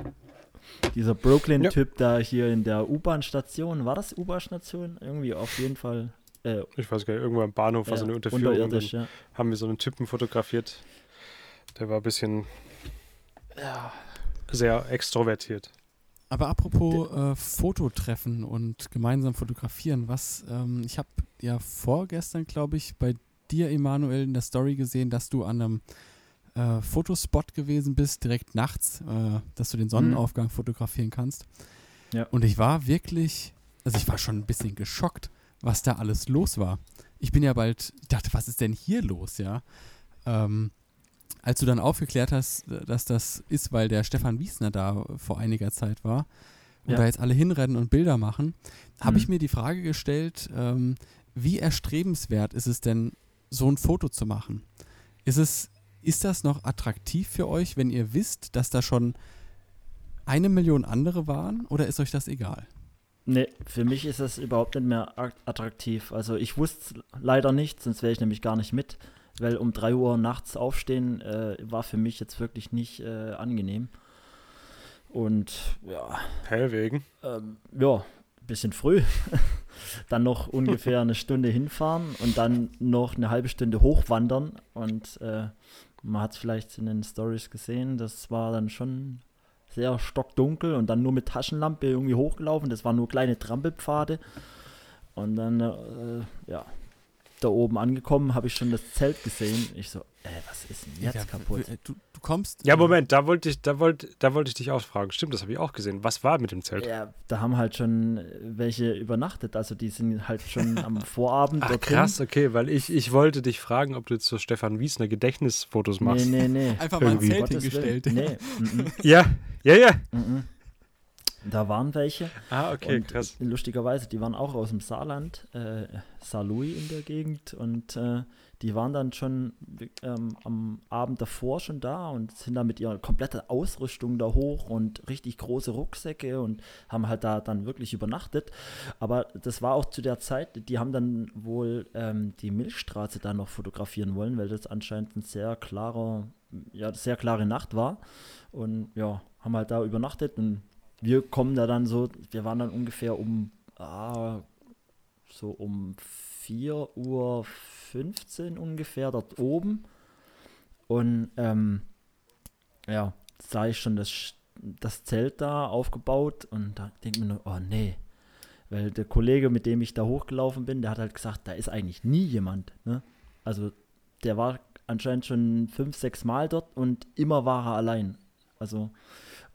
S2: Dieser Brooklyn-Typ da hier in der U-Bahn-Station, war das U-Bahn-Station? Irgendwie auf jeden Fall äh,
S1: Ich weiß gar nicht, irgendwo am Bahnhof war so
S2: ja,
S1: eine Unterführung.
S2: Unterirdisch,
S1: dann
S2: ja.
S1: haben wir so einen Typen fotografiert. Der war ein bisschen sehr extrovertiert.
S3: Aber apropos äh, Fototreffen und gemeinsam fotografieren, was, ähm, ich habe ja vorgestern, glaube ich, bei dir, Emanuel, in der Story gesehen, dass du an einem äh, Fotospot gewesen bist, direkt nachts, äh, dass du den Sonnenaufgang fotografieren kannst.
S2: Ja.
S3: Und ich war wirklich, also ich war schon ein bisschen geschockt, was da alles los war. Ich bin ja bald, ich dachte, was ist denn hier los, ja? Ähm, als du dann aufgeklärt hast, dass das ist, weil der Stefan Wiesner da vor einiger Zeit war und
S2: Ja.
S3: da jetzt alle hinrennen und Bilder machen, habe
S2: Mhm.
S3: ich mir die Frage gestellt, ähm, wie erstrebenswert ist es denn, so ein Foto zu machen? Ist es, ist das noch attraktiv für euch, wenn ihr wisst, dass da schon eine Million andere waren oder ist euch das egal?
S2: Nee, für mich ist das überhaupt nicht mehr at- attraktiv. Also ich wusste es leider nicht, sonst wäre ich nämlich gar nicht mit, weil um 3 Uhr nachts aufstehen äh, war für mich jetzt wirklich nicht äh, angenehm. Und ja,
S1: Hä, wegen?
S2: ähm, ja, bisschen früh. dann noch ungefähr eine Stunde hinfahren und dann noch eine halbe Stunde hochwandern. Und äh, man hat es vielleicht in den Stories gesehen, das war dann schon sehr stockdunkel und dann nur mit Taschenlampe irgendwie hochgelaufen. Das waren nur kleine Trampelpfade. Und dann, äh, ja, da oben angekommen, habe ich schon das Zelt gesehen. Ich so, ey, was ist denn jetzt
S3: Ja,
S2: kaputt?
S3: äh, Du, du kommst.
S1: Ja,
S3: äh,
S1: Moment, da wollte ich, da wollte, da wollte ich dich auch fragen. Stimmt, das habe ich auch gesehen. Was war mit dem Zelt?
S2: Ja, da haben halt schon welche übernachtet. Also die sind halt schon am Vorabend
S1: Ach
S2: dorthin.
S1: krass, okay, weil ich, ich wollte dich fragen, ob du jetzt so Stefan Wiesner Gedächtnisfotos
S2: Nee,
S1: machst.
S2: nee, nee.
S3: Einfach mal ein
S1: Irgendwie.
S3: Zelt
S2: Gottes
S3: hingestellt.
S2: Nee, mhm,
S1: Ja, ja, ja.
S2: mhm. Da waren welche.
S1: Ah, okay,
S2: und
S1: krass.
S2: lustigerweise, die waren auch aus dem Saarland, äh, Saarlouis in der Gegend und äh, die waren dann schon ähm, am Abend davor schon da und sind da mit ihrer kompletten Ausrüstung da hoch und richtig große Rucksäcke und haben halt da dann wirklich übernachtet. Aber das war auch zu der Zeit, die haben dann wohl ähm, die Milchstraße da noch fotografieren wollen, weil das anscheinend ein sehr klarer, ja, sehr klare Nacht war. Und ja, haben halt da übernachtet und wir kommen da dann so, wir waren dann ungefähr um, ah, so um 4.15 Uhr ungefähr dort oben. Und ähm, ja, sah ich schon das, das Zelt da aufgebaut und da denke ich mir nur, oh nee. Weil der Kollege, mit dem ich da hochgelaufen bin, der hat halt gesagt, da ist eigentlich nie jemand. Ne? Also der war anscheinend schon fünf, sechs Mal dort und immer war er allein. Also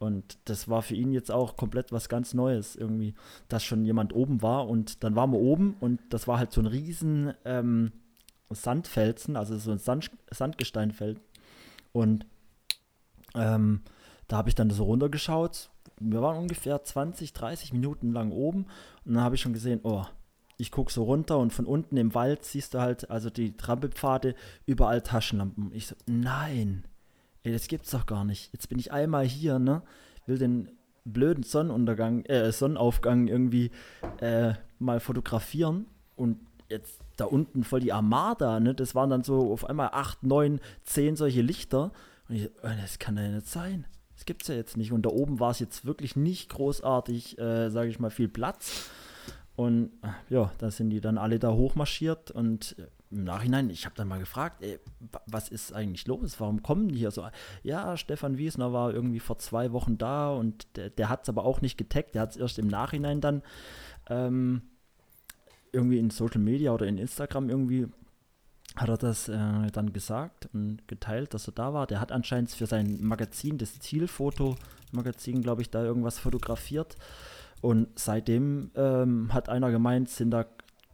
S2: und das war für ihn jetzt auch komplett was ganz Neues irgendwie, dass schon jemand oben war und dann waren wir oben und das war halt so ein riesen ähm, Sandfelsen, also so ein Sand, Sandgesteinfeld. Und ähm, da habe ich dann so runtergeschaut. Wir waren ungefähr 20, 30 Minuten lang oben und dann habe ich schon gesehen, oh, ich gucke so runter und von unten im Wald siehst du halt, also die Trampelpfade, überall Taschenlampen. Ich so, nein, ey, das gibt's doch gar nicht. Jetzt bin ich einmal hier, ne? Will den blöden Sonnenuntergang, äh, Sonnenaufgang irgendwie äh, mal fotografieren und jetzt da unten voll die Armada, ne? Das waren dann so auf einmal acht, neun, zehn solche Lichter. Und ich, äh, das kann ja nicht sein. Das gibt's ja jetzt nicht. Und da oben war es jetzt wirklich nicht großartig, äh, sage ich mal, viel Platz. Und äh, ja, da sind die dann alle da hochmarschiert und äh, im Nachhinein, ich habe dann mal gefragt, ey, wa- was ist eigentlich los? Warum kommen die hier so? Ja, Stefan Wiesner war irgendwie vor zwei Wochen da und der, der hat es aber auch nicht getaggt, der hat es erst im Nachhinein dann ähm, irgendwie in Social Media oder in Instagram irgendwie hat er das äh, dann gesagt und geteilt, dass er da war. Der hat anscheinend für sein Magazin, das Zielfoto-Magazin, glaube ich, da irgendwas fotografiert. Und seitdem ähm, hat einer gemeint, sind da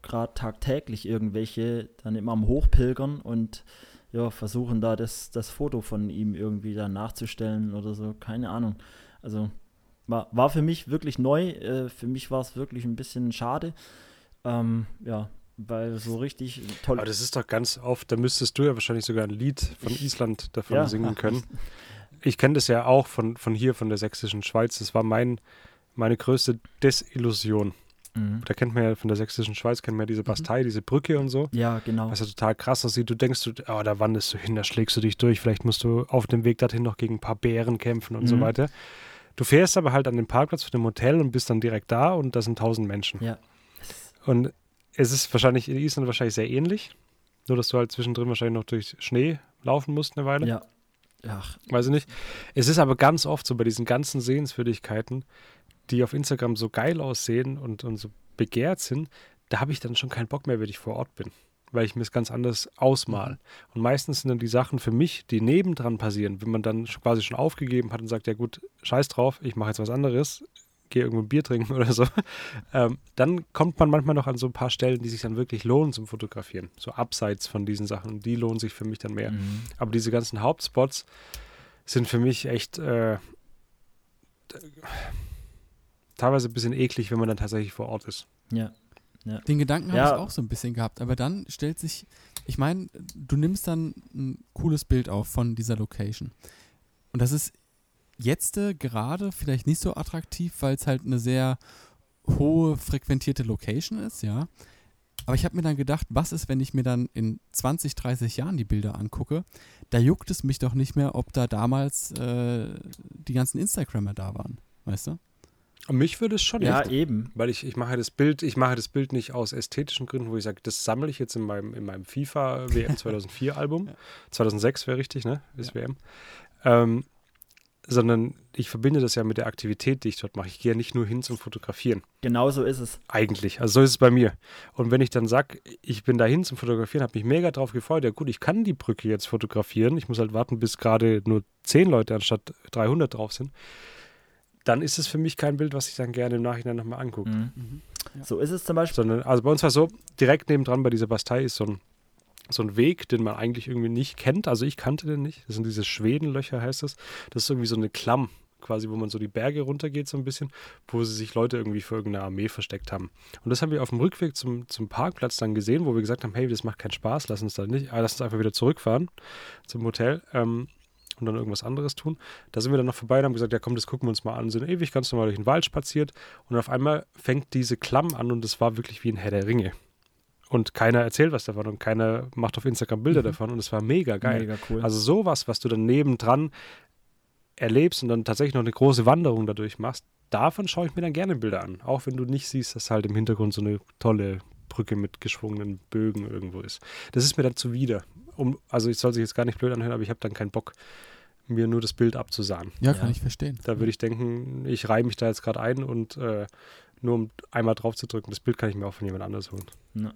S2: gerade tagtäglich irgendwelche dann immer am Hochpilgern und ja, versuchen da das, das Foto von ihm irgendwie dann nachzustellen oder so, keine Ahnung. Also war, war für mich wirklich neu, äh, für mich war es wirklich ein bisschen schade. Ähm, ja, weil so richtig toll.
S1: Aber das ist doch ganz oft, da müsstest du ja wahrscheinlich sogar ein Lied von Island davon
S2: Ja.
S1: singen können. Ich kenne das ja auch von, von hier, von der sächsischen Schweiz. Das war mein, meine größte Desillusion.
S2: Mhm.
S1: Da kennt man ja von der sächsischen Schweiz, kennt man ja diese Bastei, diese Brücke und so.
S2: Ja, genau.
S1: Was ja total krass aussieht. Du denkst, du, oh, da wanderst du hin, da schlägst du dich durch. Vielleicht musst du auf dem Weg dorthin noch gegen ein paar Bären kämpfen und so
S2: Mhm.
S1: weiter. Du fährst aber halt an den Parkplatz von dem Hotel und bist dann direkt da und da sind tausend Menschen.
S2: Ja.
S1: Und es ist wahrscheinlich in Island wahrscheinlich sehr ähnlich. Nur, dass du halt zwischendrin wahrscheinlich noch durch Schnee laufen musst eine Weile.
S2: Ja. Ach,
S1: Weiß ich nicht. Es ist aber ganz oft so bei diesen ganzen Sehenswürdigkeiten, die auf Instagram so geil aussehen und, und so begehrt sind, da habe ich dann schon keinen Bock mehr, wenn ich vor Ort bin. Weil ich mir es ganz anders ausmal. Und meistens sind dann die Sachen für mich, die nebendran passieren, wenn man dann quasi schon aufgegeben hat und sagt, ja gut, scheiß drauf, ich mache jetzt was anderes, gehe irgendwo ein Bier trinken oder so, ähm, dann kommt man manchmal noch an so ein paar Stellen, die sich dann wirklich lohnen zum Fotografieren. So abseits von diesen Sachen. Und die lohnen sich für mich dann mehr.
S2: mhm.
S1: Aber diese ganzen Hauptspots sind für mich echt äh, teilweise ein bisschen eklig, wenn man dann tatsächlich vor Ort ist.
S2: ja.
S3: Den Gedanken habe
S2: Ja.
S3: ich auch so ein bisschen gehabt. Aber dann stellt sich, ich meine, du nimmst dann ein cooles Bild auf von dieser Location. Und das ist jetzt äh, gerade vielleicht nicht so attraktiv, weil es halt eine sehr hohe frequentierte Location ist, ja. Aber ich habe mir dann gedacht, was ist, wenn ich mir dann in 20, 30 Jahren die Bilder angucke? Da juckt es mich doch nicht mehr, ob da damals äh, die ganzen Instagrammer da waren, weißt du?
S1: Mich würde es schon
S2: Ja,
S1: jucken,
S2: eben.
S1: weil ich, ich mache das Bild, ich mache das Bild nicht aus ästhetischen Gründen, wo ich sage, das sammle ich jetzt in meinem, in meinem FIFA WM 2004 Album. 2006 wäre richtig, ne? Ist WM. Ähm, sondern ich verbinde das ja mit der Aktivität, die ich dort mache. Ich gehe ja nicht nur hin zum Fotografieren.
S2: Genau so ist es.
S1: Eigentlich. Also so ist es bei mir. Und wenn ich dann sage, ich bin dahin zum Fotografieren, habe mich mega drauf gefreut. Ja gut, ich kann die Brücke jetzt fotografieren. Ich muss halt warten, bis gerade nur zehn Leute anstatt 300 drauf sind. Dann ist es für mich kein Bild, was ich dann gerne im Nachhinein nochmal angucke.
S2: Mhm.
S3: Mhm. Ja.
S2: So ist es zum Beispiel.
S1: Sondern, also bei uns war es so, direkt nebendran bei dieser Bastei ist so ein, so ein Weg, den man eigentlich irgendwie nicht kennt. Also ich kannte den nicht. Das sind diese Schwedenlöcher, heißt das. Das ist irgendwie so eine Klamm, quasi, wo man so die Berge runtergeht, so ein bisschen, wo sie sich Leute irgendwie für irgendeine Armee versteckt haben. Und das haben wir auf dem Rückweg zum, zum Parkplatz dann gesehen, wo wir gesagt haben, hey, das macht keinen Spaß, lass uns da nicht, äh, lass uns einfach wieder zurückfahren zum Hotel. Ähm, und dann irgendwas anderes tun. Da sind wir dann noch vorbei und haben gesagt, ja komm, das gucken wir uns mal an. Sind ewig ganz normal durch den Wald spaziert und auf einmal fängt diese Klamm an und es war wirklich wie ein Herr der Ringe. Und keiner erzählt was davon und keiner macht auf Instagram Bilder
S3: Mhm.
S1: davon und es war mega geil.
S2: Mega cool.
S1: Also sowas, was du dann nebendran erlebst und dann tatsächlich noch eine große Wanderung dadurch machst, davon schaue ich mir dann gerne Bilder an. Auch wenn du nicht siehst, dass halt im Hintergrund so eine tolle Brücke mit geschwungenen Bögen irgendwo ist. Das ist mir dann zuwider. Um, also ich soll sich jetzt gar nicht blöd anhören, aber ich habe dann keinen Bock, mir nur das Bild abzusahen.
S3: Ja,
S2: Ja.
S3: kann ich verstehen.
S1: Da würde ich denken, ich reihe mich da jetzt gerade ein und äh, nur um einmal drauf zu drücken, das Bild kann ich mir auch von jemand anders holen.
S2: Ja.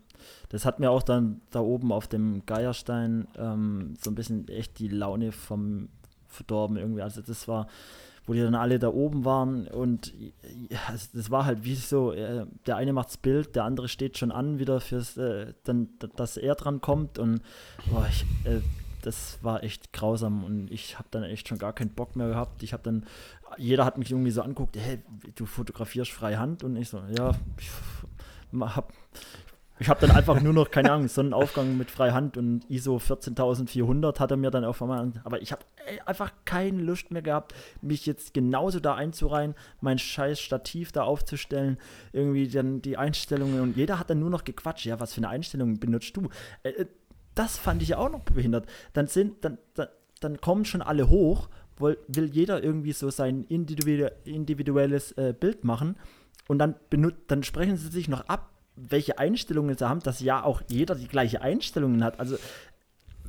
S2: Das hat mir auch dann da oben auf dem Geierstein ähm, so ein bisschen echt die Laune vom verdorben irgendwie. Also das war, wo die dann alle da oben waren und also das war halt wie so, äh, der eine macht's Bild, der andere steht schon an wieder fürs, äh, dann, dass er dran kommt und boah, ich, äh, das war echt grausam und ich habe dann echt schon gar keinen Bock mehr gehabt. Ich habe dann, jeder hat mich irgendwie so anguckt, hey, du fotografierst freihand und ich so, ja, ich hab, ich habe dann einfach nur noch, keine Ahnung, Sonnenaufgang mit Freihand und ISO 14400 hat er mir dann auf einmal, aber ich habe einfach keine Lust mehr gehabt, mich jetzt genauso da einzureihen, mein scheiß Stativ da aufzustellen, irgendwie dann die Einstellungen und jeder hat dann nur noch gequatscht, ja, was für eine Einstellung benutzt du? Äh, äh, das fand ich ja auch noch behindert. Dann sind, dann, dann, dann kommen schon alle hoch, will, will jeder irgendwie so sein individu individuelles äh, Bild machen und dann, benut dann sprechen sie sich noch ab, welche Einstellungen sie haben, dass ja auch jeder die gleiche Einstellungen hat. Also,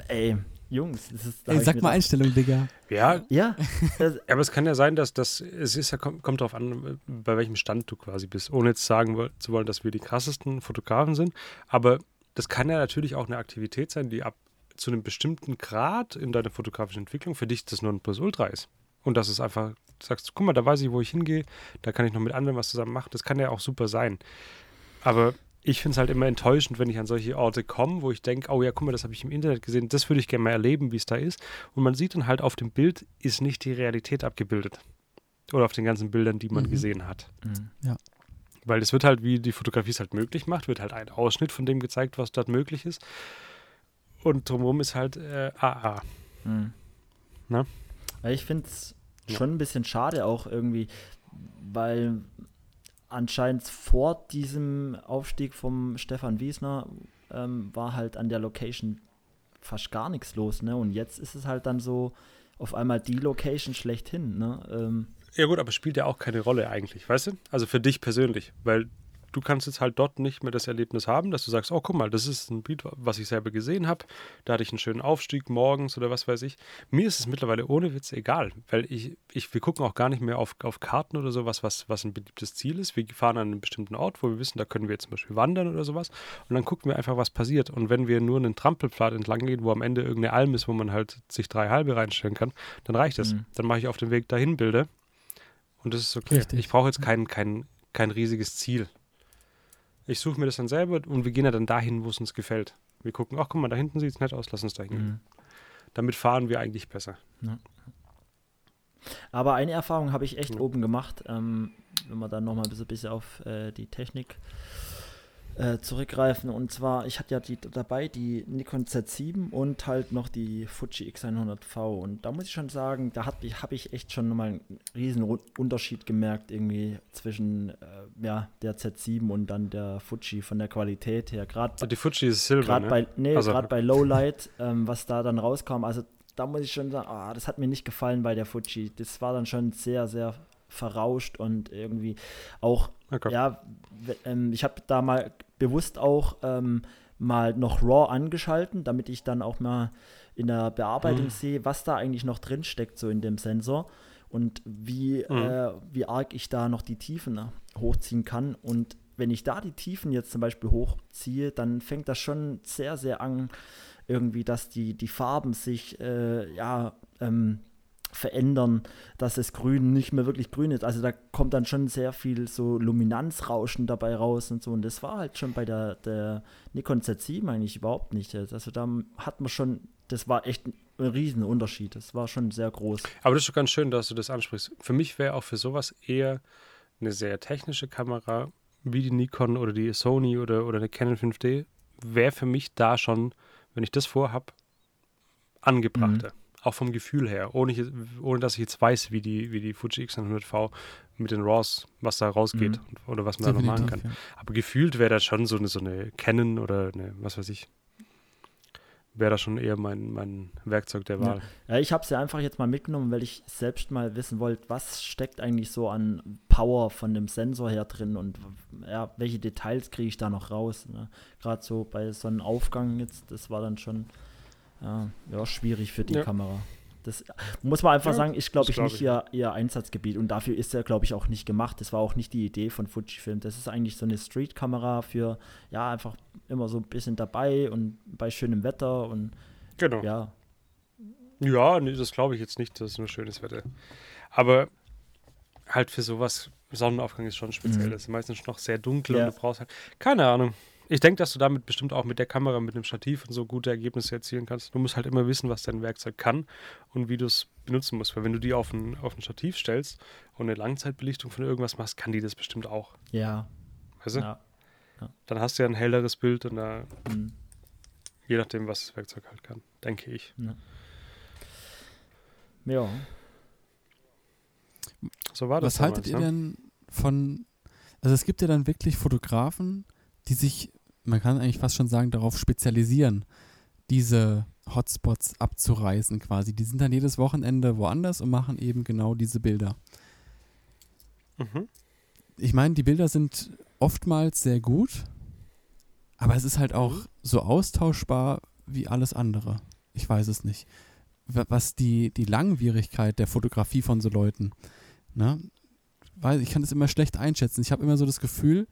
S2: ey, Jungs, das ist. da
S3: Ey,
S2: ich
S3: sag mal Einstellung, Digga.
S1: Ja,
S2: Ja, das,
S1: aber es kann ja sein, dass das, es ist ja, kommt, kommt darauf an, bei welchem Stand du quasi bist. Ohne jetzt sagen zu wollen, dass wir die krassesten Fotografen sind. Aber das kann ja natürlich auch eine Aktivität sein, die ab zu einem bestimmten Grad in deiner fotografischen Entwicklung für dich das Nonplusultra ist. Und dass es einfach, du sagst, guck mal, da weiß ich, wo ich hingehe, da kann ich noch mit anderen was zusammen machen. Das kann ja auch super sein. Aber ich finde es halt immer enttäuschend, wenn ich an solche Orte komme, wo ich denke, oh ja, guck mal, das habe ich im Internet gesehen, das würde ich gerne mal erleben, wie es da ist. Und man sieht dann halt auf dem Bild, ist nicht die Realität abgebildet. Oder auf den ganzen Bildern, die man
S3: Mhm.
S1: gesehen hat.
S2: Mhm.
S1: Weil das wird halt, wie die Fotografie es halt möglich macht, wird halt ein Ausschnitt von dem gezeigt, was dort möglich ist. Und drumherum ist halt äh, AA.
S2: Mhm.
S1: Na?
S2: Weil ich finde es
S1: Ja.
S2: schon ein bisschen schade auch irgendwie, weil anscheinend vor diesem Aufstieg vom Stefan Wiesner ähm, war halt an der Location fast gar nichts los, ne? Und jetzt ist es halt dann so auf einmal die Location schlechthin, ne? Ähm,
S1: Ja gut, aber spielt ja auch keine Rolle eigentlich, weißt du? Also für dich persönlich, weil du kannst jetzt halt dort nicht mehr das Erlebnis haben, dass du sagst, oh guck mal, das ist ein Bild, was ich selber gesehen habe, da hatte ich einen schönen Aufstieg morgens oder was weiß ich. Mir ist es mittlerweile ohne Witz egal, weil ich, ich wir gucken auch gar nicht mehr auf, auf Karten oder sowas, was, was ein beliebtes Ziel ist. Wir fahren an einen bestimmten Ort, wo wir wissen, da können wir jetzt zum Beispiel wandern oder sowas und dann gucken wir einfach, was passiert. Und wenn wir nur einen Trampelpfad entlang gehen, wo am Ende irgendeine Alm ist, wo man halt sich drei halbe reinstellen kann, dann reicht es.
S2: Mhm.
S1: Dann mache ich auf dem Weg dahin Bilder und das ist okay.
S3: Richtig.
S1: Ich brauche jetzt kein, kein, kein riesiges Ziel. Ich suche mir das dann selber und wir gehen ja dann dahin, wo es uns gefällt. Wir gucken, ach guck mal, da hinten sieht es nett aus, lass uns da hingehen.
S2: mhm.
S1: Damit fahren wir eigentlich besser.
S2: Aber eine Erfahrung habe ich echt
S1: Ja.
S2: oben gemacht, ähm, wenn wir dann nochmal ein bisschen auf äh, die Technik äh, zurückgreifen. Und zwar, ich hatte ja die dabei, die Nikon Z7 und halt noch die Fuji X100V. Und da muss ich schon sagen, da habe ich, echt schon nochmal einen riesen Unterschied gemerkt, irgendwie zwischen äh, ja, der Z7 und dann der Fuji von der Qualität her. Gerade
S1: Die Fuji ist Silber,
S2: Gerade
S1: ne?
S2: bei, nee,
S1: Also-
S2: gerade bei Lowlight, ähm, was da dann rauskam, also da muss ich schon sagen, ah, das hat mir nicht gefallen bei der Fuji. Das war dann schon sehr, sehr verrauscht und irgendwie auch,
S1: Okay.
S2: ja, ähm, ich habe da mal bewusst auch ähm, mal noch RAW angeschalten, damit ich dann auch mal in der Bearbeitung
S1: Mhm.
S2: sehe, was da eigentlich noch drin steckt, so in dem Sensor. und wie,
S1: Mhm.
S2: äh, wie arg ich da noch die Tiefen hochziehen kann. Und wenn ich da die Tiefen jetzt zum Beispiel hochziehe, dann fängt das schon sehr, sehr an, irgendwie, dass die, die Farben sich äh, ja ähm, verändern, dass das Grün nicht mehr wirklich grün ist. Also da kommt dann schon sehr viel so Luminanzrauschen dabei raus und so. Und das war halt schon bei der, der Nikon Z7 eigentlich überhaupt nicht. Also da hat man schon, das war echt ein Riesenunterschied. Das war schon sehr groß.
S1: Aber das ist schon ganz schön, dass du das ansprichst. Für mich wäre auch für sowas eher eine sehr technische Kamera, wie die Nikon oder die Sony oder, oder eine Canon 5D, wäre für mich da schon, wenn ich das vorhab, angebrachter. Auch vom Gefühl her, ohne, ich, ohne dass ich jetzt weiß, wie die, wie die Fuji X100V mit den RAWs, was da rausgeht
S2: Mhm.
S1: oder was man da noch machen kann.
S3: Definitiv, ja.
S1: Aber gefühlt wäre das schon so eine, so eine Canon oder eine, was weiß ich, wäre das schon eher mein, mein Werkzeug der
S2: Ja.
S1: Wahl.
S2: Ja, ich habe sie einfach jetzt mal mitgenommen, weil ich selbst mal wissen wollte, was steckt eigentlich so an Power von dem Sensor her drin und ja, welche Details kriege ich da noch raus. Ne? Gerade so bei so einem Aufgang jetzt, das war dann schon ja, ja, schwierig für die
S1: Ja.
S2: Kamera. Das muss man einfach
S1: Ja,
S2: sagen, ist, glaube ich,
S1: glaub
S2: nicht
S1: ich.
S2: ihr, ihr Einsatzgebiet und dafür ist er, glaube ich, auch nicht gemacht. Das war auch nicht die Idee von Fujifilm. Das ist eigentlich so eine Street-Kamera für, ja, einfach immer so ein bisschen dabei und bei schönem Wetter und
S1: Genau.
S2: ja,
S1: Ja, nee, das glaube ich jetzt nicht, dass es nur schönes Wetter. Aber halt für sowas, Sonnenaufgang ist schon speziell.
S2: Mhm.
S1: Das ist meistens noch sehr dunkel
S2: Ja.
S1: und du brauchst halt, keine Ahnung. Ich denke, dass du damit bestimmt auch mit der Kamera, mit dem Stativ und so gute Ergebnisse erzielen kannst. Du musst halt immer wissen, was dein Werkzeug kann und wie du es benutzen musst. Weil wenn du die auf ein, auf ein Stativ stellst und eine Langzeitbelichtung von irgendwas machst, kann die das bestimmt auch.
S2: ja,
S1: Weißt du?
S2: ja.
S1: Dann hast du ja ein helleres Bild und da,
S2: Mhm.
S1: je nachdem, was das Werkzeug halt kann, denke ich.
S2: Ja.
S1: So war das
S3: Was haltet ihr
S1: damals, ne?
S3: denn von, also es gibt ja dann wirklich Fotografen, die sich, man kann eigentlich fast schon sagen, darauf spezialisieren, diese Hotspots abzureißen quasi. Die sind dann jedes Wochenende woanders und machen eben genau diese Bilder.
S1: Mhm.
S3: Ich meine, die Bilder sind oftmals sehr gut, aber es ist halt auch
S1: Mhm.
S3: so austauschbar wie alles andere. Ich weiß es nicht. Wa- Was die, die Langwierigkeit der Fotografie von so Leuten, ne? Weil ich kann das immer schlecht einschätzen. Ich habe immer so das Gefühl,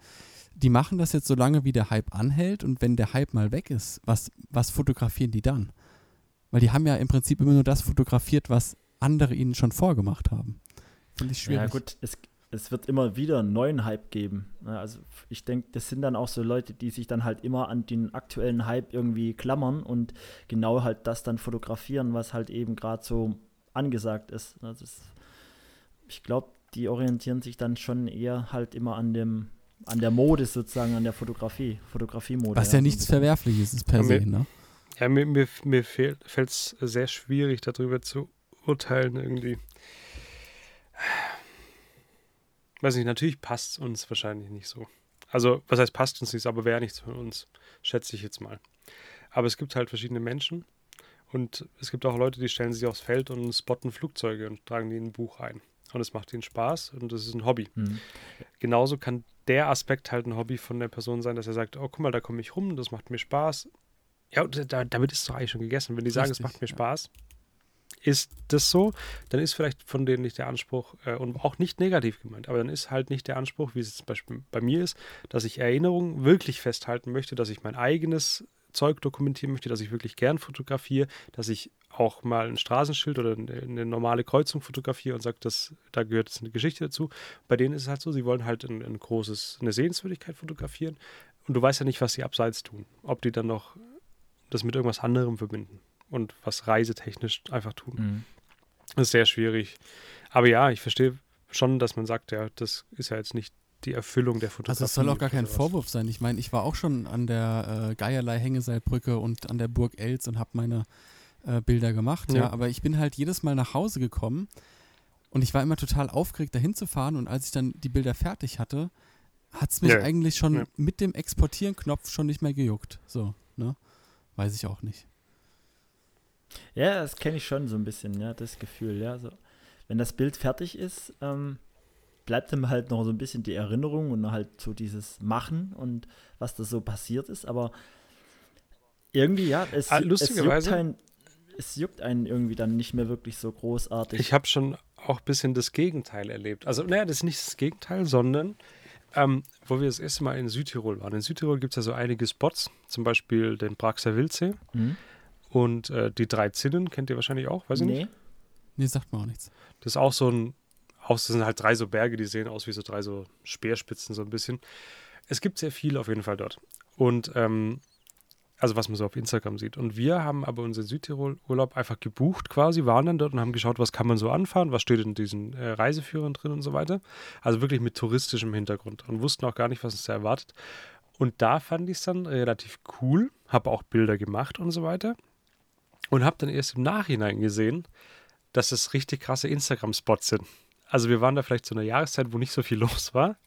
S3: die machen das jetzt so lange, wie der Hype anhält und wenn der Hype mal weg ist, was, was fotografieren die dann? Weil die haben ja im Prinzip immer nur das fotografiert, was andere ihnen schon vorgemacht haben. Finde ich schwierig.
S2: Ja, gut, es, es wird immer wieder einen neuen Hype geben. Also ich denke, das sind dann auch so Leute, die sich dann halt immer an den aktuellen Hype irgendwie klammern und genau halt das dann fotografieren, was halt eben gerade so angesagt ist. Ne, Das ist ich glaube, die orientieren sich dann schon eher halt immer an dem an der Mode sozusagen, an der Fotografie, Fotografiemode.
S3: was ja,
S2: ein
S3: nichts. Verwerfliches ist per
S1: Ja,
S3: se,
S1: mir-
S3: ne?
S1: Ja, mir, mir, mir fällt es sehr schwierig, darüber zu urteilen irgendwie. Weiß nicht, natürlich passt es uns wahrscheinlich nicht so. Also, was heißt passt uns nicht, aber wäre nichts für uns, schätze ich jetzt mal. Aber es gibt halt verschiedene Menschen und es gibt auch Leute, die stellen sich aufs Feld und spotten Flugzeuge und tragen die in ein Buch ein. Und es macht ihnen Spaß und das ist ein Hobby.
S2: Hm.
S1: Genauso kann der Aspekt halt ein Hobby von der Person sein, dass er sagt, oh, guck mal, da komme ich rum, das macht mir Spaß. Ja, da, damit ist es doch eigentlich schon gegessen. Wenn die sagen, es
S3: Richtig,
S1: macht mir
S3: ja.
S1: Spaß, ist das so, dann ist vielleicht von denen nicht der Anspruch äh, und auch nicht negativ gemeint, aber dann ist halt nicht der Anspruch, wie es zum Beispiel bei mir ist, dass ich Erinnerungen wirklich festhalten möchte, dass ich mein eigenes Zeug dokumentieren möchte, dass ich wirklich gern fotografiere, dass ich auch mal ein Straßenschild oder eine, eine normale Kreuzung fotografiere und sage, dass da gehört jetzt eine Geschichte dazu. Bei denen ist es halt so, sie wollen halt ein, ein großes, eine Sehenswürdigkeit fotografieren und du weißt ja nicht, was sie abseits tun. Ob die dann noch das mit irgendwas anderem verbinden und was reisetechnisch einfach tun.
S2: Hm.
S1: Das ist sehr schwierig. Aber ja, ich verstehe schon, dass man sagt, ja, das ist ja jetzt nicht die Erfüllung der Fotografie.
S3: Also es soll auch gar kein. Vorwurf sein. Ich meine, ich war auch schon an der äh, Geierlei-Hängeseilbrücke und an der Burg Els und habe meine äh, Bilder gemacht. Ja.
S1: Ja.
S3: aber ich bin halt jedes Mal nach Hause gekommen und ich war immer total aufgeregt, dahin zu fahren. Und als ich dann die Bilder fertig hatte, hat es mich
S1: Ja,
S3: eigentlich schon
S1: ja.
S3: mit dem Exportieren-Knopf schon nicht mehr gejuckt. So, ne? Weiß ich auch nicht.
S2: Ja, das kenne ich schon so ein bisschen, ja, das Gefühl, ja. So. Wenn das Bild fertig ist, ähm, bleibt ihm halt noch so ein bisschen die Erinnerung und halt so dieses Machen und was da so passiert ist, aber irgendwie, ja, es,
S1: Ah,
S2: ju- es, juckt
S1: lustigerweise-
S2: einen, es juckt einen irgendwie dann nicht mehr wirklich so großartig.
S1: Ich habe schon auch ein bisschen das Gegenteil erlebt. Also, naja, das ist nicht das Gegenteil, sondern ähm, wo wir das erste Mal in Südtirol waren. In Südtirol gibt es ja so einige Spots, zum Beispiel den Praxer Wildsee
S2: Hm?
S1: und äh, die drei Zinnen, kennt ihr wahrscheinlich auch, weiß ich nicht.
S2: Nee.
S3: Nee, sagt mir auch nichts.
S1: Das ist auch so ein, auch, das sind halt drei so Berge, die sehen aus wie so drei so Speerspitzen, so ein bisschen. Es gibt sehr viel auf jeden Fall dort. Und ähm, also was man so auf Instagram sieht. Und wir haben aber unseren Südtirol-Urlaub einfach gebucht quasi, waren dann dort und haben geschaut, was kann man so anfahren, was steht in diesen äh, Reiseführern drin und so weiter. Also wirklich mit touristischem Hintergrund und wussten auch gar nicht, was uns da erwartet. Und da fand ich es dann relativ cool, habe auch Bilder gemacht und so weiter. Und habe dann erst im Nachhinein gesehen, dass es richtig krasse Instagram-Spots sind. Also wir waren da vielleicht zu einer Jahreszeit, wo nicht so viel los war,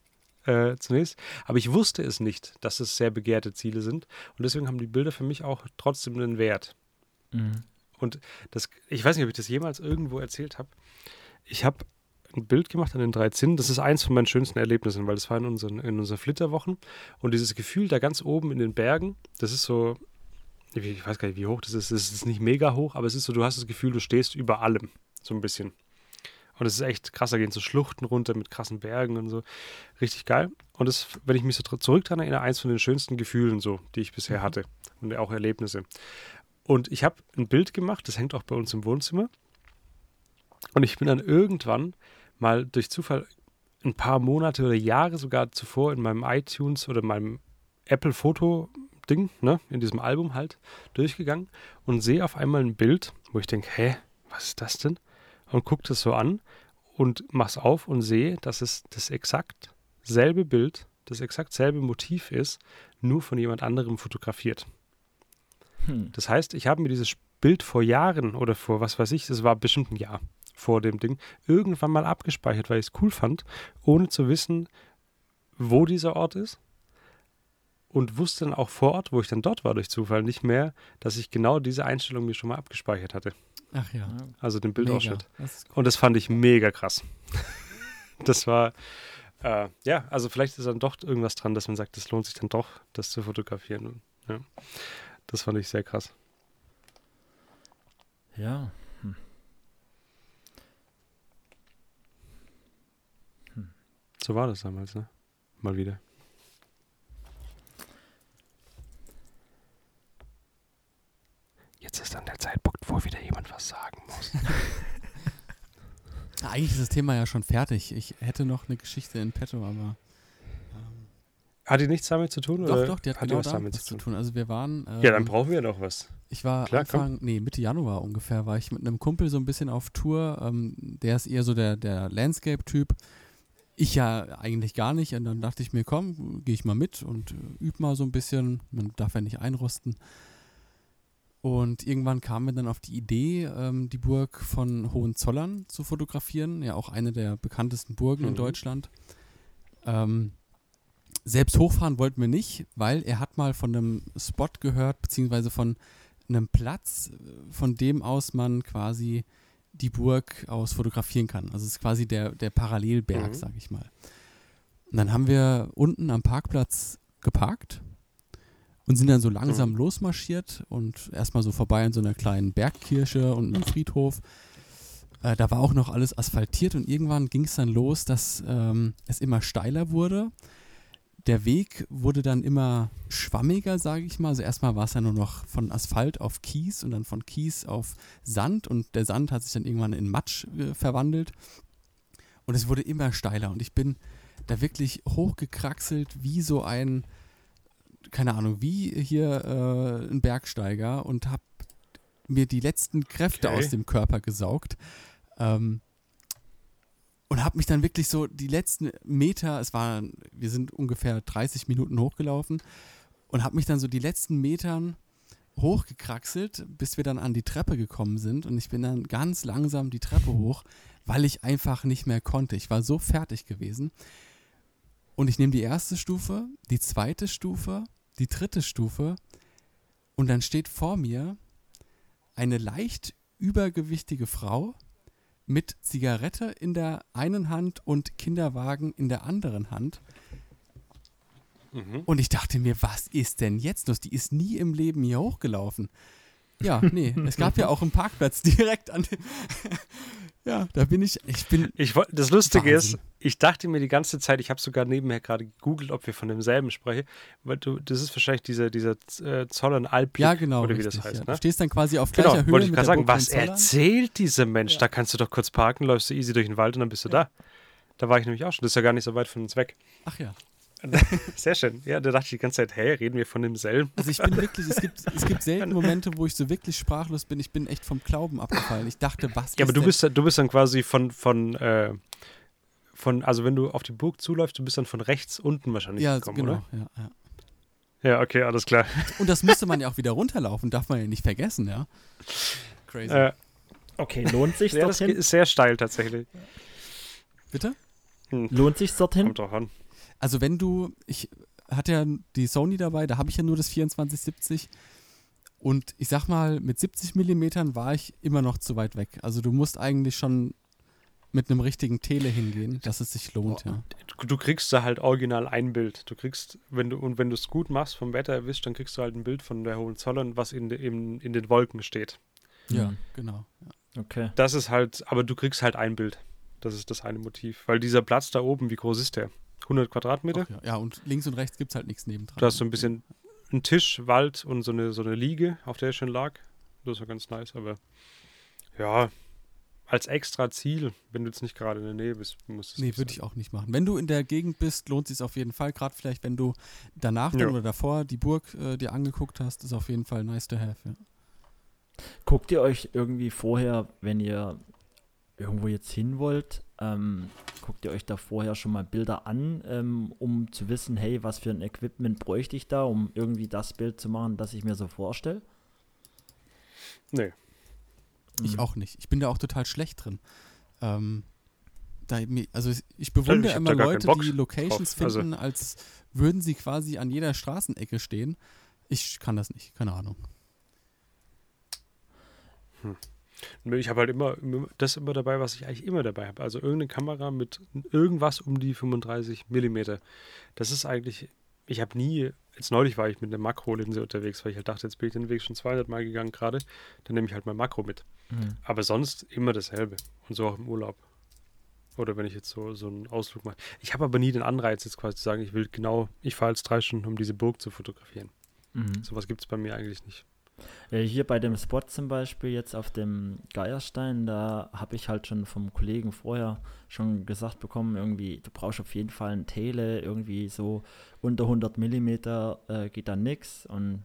S1: äh, zunächst. Aber ich wusste es nicht, dass es sehr begehrte Ziele sind. Und deswegen haben die Bilder für mich auch trotzdem einen Wert.
S2: Mhm.
S1: Und das, ich weiß nicht, ob ich das jemals irgendwo erzählt habe. Ich habe ein Bild gemacht an den drei Zinnen. Das ist eins von meinen schönsten Erlebnissen, weil das war in unseren, in unseren Flitterwochen. Und dieses Gefühl da ganz oben in den Bergen, das ist so, ich ich weiß gar nicht, wie hoch das ist. Es ist nicht mega hoch, aber es ist so, du hast das Gefühl, du stehst über allem. So ein bisschen. Und es ist echt krass, da gehen so Schluchten runter mit krassen Bergen und so. Richtig geil. Und das, wenn ich mich so zurück daran erinnere, eins von den schönsten Gefühlen so, die ich bisher hatte. Und auch Erlebnisse. Und ich habe ein Bild gemacht, das hängt auch bei uns im Wohnzimmer. Und ich bin dann irgendwann mal durch Zufall ein paar Monate oder Jahre sogar zuvor in meinem iTunes oder meinem Apple-Foto-Ding, ne, in diesem Album halt, durchgegangen und sehe auf einmal ein Bild, wo ich denke, hä, was ist das denn? Und gucke das so an und mach's auf und sehe, dass es das exakt selbe Bild, das exakt selbe Motiv ist, nur von jemand anderem fotografiert.
S2: Hm.
S1: Das heißt, ich habe mir dieses Bild vor Jahren oder vor was weiß ich, das war bestimmt ein Jahr vor dem Ding, irgendwann mal abgespeichert, weil ich es cool fand, ohne zu wissen, wo dieser Ort ist. Und wusste dann auch vor Ort, wo ich dann dort war durch Zufall, nicht mehr, dass ich genau diese Einstellung mir schon mal abgespeichert hatte.
S3: Ach ja.
S1: Also den. Bildausschnitt.
S3: Das ist
S1: Und das fand ich mega krass. das war, äh, ja, also vielleicht ist dann doch irgendwas dran, dass man sagt, es lohnt sich dann doch, das zu fotografieren. Ja. Das fand ich sehr krass.
S2: Ja.
S1: So war das damals, ne? Mal wieder. Jetzt ist dann der Zeitpunkt, wo wieder jemand was sagen muss.
S3: Ja, Eigentlich ist das Thema ja schon fertig. Ich hätte noch eine Geschichte in petto, aber. Ähm,
S1: Hat die nichts damit zu tun?
S3: doch,
S1: oder
S3: doch, die hat,
S1: hat
S3: genau
S1: was
S3: damit
S1: damit
S3: was zu tun. Also wir waren. Ähm,
S1: Ja, dann brauchen wir noch was.
S3: Ich war
S1: Klar, komm.
S3: Anfang, nee, Mitte Januar ungefähr, war ich mit einem Kumpel so ein bisschen auf Tour. Ähm, der ist eher so der, der Landscape-Typ. Ich ja eigentlich gar nicht. Und dann dachte ich mir, komm, gehe ich mal mit und äh, üb mal so ein bisschen. Man darf ja nicht einrosten. Und irgendwann kamen wir dann auf die Idee, ähm, die Burg von Hohenzollern zu fotografieren. Ja, auch eine der bekanntesten Burgen in
S1: Mhm.
S3: Deutschland. Ähm, selbst hochfahren wollten wir nicht, weil er hat mal von einem Spot gehört, beziehungsweise von einem Platz, äh, von dem aus man quasi die Burg aus fotografieren kann. Also es ist quasi der, der Parallelberg,
S1: Mhm.
S3: sag ich mal. Und dann haben wir unten am Parkplatz geparkt und sind dann so langsam
S1: Mhm.
S3: losmarschiert und erstmal so vorbei an so einer kleinen Bergkirche und einem Friedhof. Äh, da war auch noch alles asphaltiert und irgendwann ging es dann los, dass ähm, es immer steiler wurde. Der Weg wurde dann immer schwammiger, sage ich mal. Also erstmal war es ja nur noch von Asphalt auf Kies und dann von Kies auf Sand und der Sand hat sich dann irgendwann in Matsch äh, verwandelt und es wurde immer steiler und ich bin da wirklich hochgekraxelt wie so ein, keine Ahnung, wie hier äh, ein Bergsteiger und habe mir die letzten Kräfte
S1: Okay.
S3: aus dem Körper gesaugt. Ähm, und habe mich dann wirklich so die letzten Meter, es waren, wir sind ungefähr 30 Minuten hochgelaufen und habe mich dann so die letzten Metern hochgekraxelt, bis wir dann an die Treppe gekommen sind und ich bin dann ganz langsam die Treppe hoch, weil ich einfach nicht mehr konnte. Ich war so fertig gewesen. Und ich nehme die erste Stufe, die zweite Stufe, die dritte Stufe und dann steht vor mir eine leicht übergewichtige Frau mit Zigarette in der einen Hand und Kinderwagen in der anderen Hand.
S1: Mhm.
S3: Und ich dachte mir, was ist denn jetzt los? Die ist nie im Leben hier hochgelaufen. Ja, nee, es gab ja auch einen Parkplatz direkt an dem. ja, da bin ich, ich bin.
S1: Ich, das Lustige
S3: Wahnsinn.
S1: ist, ich dachte mir die ganze Zeit, ich habe sogar nebenher gerade gegoogelt, ob wir von demselben sprechen, weil du, das ist wahrscheinlich dieser, dieser äh, Zollern Alp
S3: Ja, genau.
S1: oder wie
S3: richtig,
S1: das heißt.
S3: ja. Du
S1: Ne?
S3: stehst dann quasi auf gleicher
S1: Genau,
S3: Höhe
S1: wollte ich gerade sagen, was erzählt dieser Mensch? Da kannst du doch kurz parken, läufst du easy durch den Wald und dann bist du da. Da war ich nämlich auch schon. Das ist ja gar nicht so weit von uns weg.
S3: Ach ja.
S1: Sehr schön. Ja, da dachte ich die ganze Zeit, hey, reden wir von demselben?
S3: Also ich bin wirklich, es gibt, es gibt selten Momente, wo ich so wirklich sprachlos bin. Ich bin echt vom Glauben abgefallen. Ich dachte, was
S1: Ja, aber
S3: ist
S1: du
S3: denn-
S1: bist, du bist dann quasi von, von, äh, von, also wenn du auf die Burg zuläufst, du bist dann von rechts unten wahrscheinlich
S3: Ja,
S1: gekommen,
S3: genau.
S1: oder?
S3: Ja, ja.
S1: Ja, okay, alles klar.
S3: Und das müsste man ja auch wieder runterlaufen, darf man ja nicht vergessen, ja. Crazy.
S1: Äh,
S2: Okay, lohnt sich
S1: ja, das
S2: dorthin?
S1: ist sehr steil tatsächlich.
S3: Bitte?
S1: Hm,
S2: Lohnt sich dorthin?
S1: kommt drauf an.
S3: Also wenn du, ich hatte ja die Sony dabei, da habe ich ja nur das 2470 und ich sag mal, mit 70 Millimetern war ich immer noch zu weit weg. Also du musst eigentlich schon mit einem richtigen Tele hingehen, dass es sich lohnt, ja.
S1: Du, kriegst da halt original ein Bild. Du kriegst, wenn du, und wenn du es gut machst, vom Wetter erwischt, dann kriegst du halt ein Bild von der Hohenzollern, was in, de, in, in den Wolken steht.
S3: Ja,
S2: Mhm.
S3: genau. Ja.
S2: Okay.
S1: Das ist halt, aber du kriegst halt ein Bild. Das ist das eine Motiv. Weil dieser Platz da oben, wie groß ist der? 100 Quadratmeter?
S3: Ach ja. ja, und links und rechts gibt es halt nichts nebendran.
S1: Du hast so ein bisschen einen Tisch, Wald und so eine, so eine Liege, auf der ich schon lag. Das war ganz nice, aber ja, als extra Ziel, wenn du jetzt nicht gerade in der Nähe bist, muss es
S3: Nee, würde ich auch nicht machen. Wenn du in der Gegend bist, lohnt es sich auf jeden Fall. Gerade vielleicht, wenn du danach dann
S1: Ja.
S3: oder davor die Burg äh, dir angeguckt hast, ist auf jeden Fall nice to have. Ja.
S2: Guckt ihr euch irgendwie vorher, wenn ihr irgendwo jetzt hin wollt, ähm, guckt ihr euch da vorher schon mal Bilder an, ähm, um zu wissen, hey, was für ein Equipment bräuchte ich da, um irgendwie das Bild zu machen, das ich mir so vorstelle?
S1: Nee.
S3: Ich
S2: Mhm.
S3: auch nicht. Ich bin da auch total schlecht drin. Ähm, da, also ich- ich
S1: ich
S3: bewundere
S1: hab
S3: immer Leute, die Locations
S1: drauf. Also-
S3: finden, als würden sie quasi an jeder Straßenecke stehen. Ich kann das nicht, keine Ahnung.
S1: Nö, Ich habe halt immer, immer das immer dabei, was ich eigentlich immer dabei habe. Also irgendeine Kamera mit irgendwas um die 35 Millimeter. Das ist eigentlich, ich habe nie, jetzt neulich war ich mit einer Makrolinse unterwegs, weil ich halt dachte, jetzt bin ich den Weg schon 200 Mal gegangen gerade. Dann nehme ich halt mal Makro mit.
S2: Mhm.
S1: Aber sonst immer dasselbe. Und so auch im Urlaub. Oder wenn ich jetzt so, so einen Ausflug mache. Ich habe aber nie den Anreiz, jetzt quasi zu sagen, ich will genau, ich fahre jetzt drei Stunden, um diese Burg zu fotografieren.
S2: Mhm.
S1: Sowas gibt es bei mir eigentlich nicht.
S2: Ja, hier bei dem Spot zum Beispiel jetzt auf dem Geierstein, da habe ich halt schon vom Kollegen vorher schon gesagt bekommen, irgendwie, du brauchst auf jeden Fall ein Tele, irgendwie so unter 100 Millimeter äh, geht da nix. Und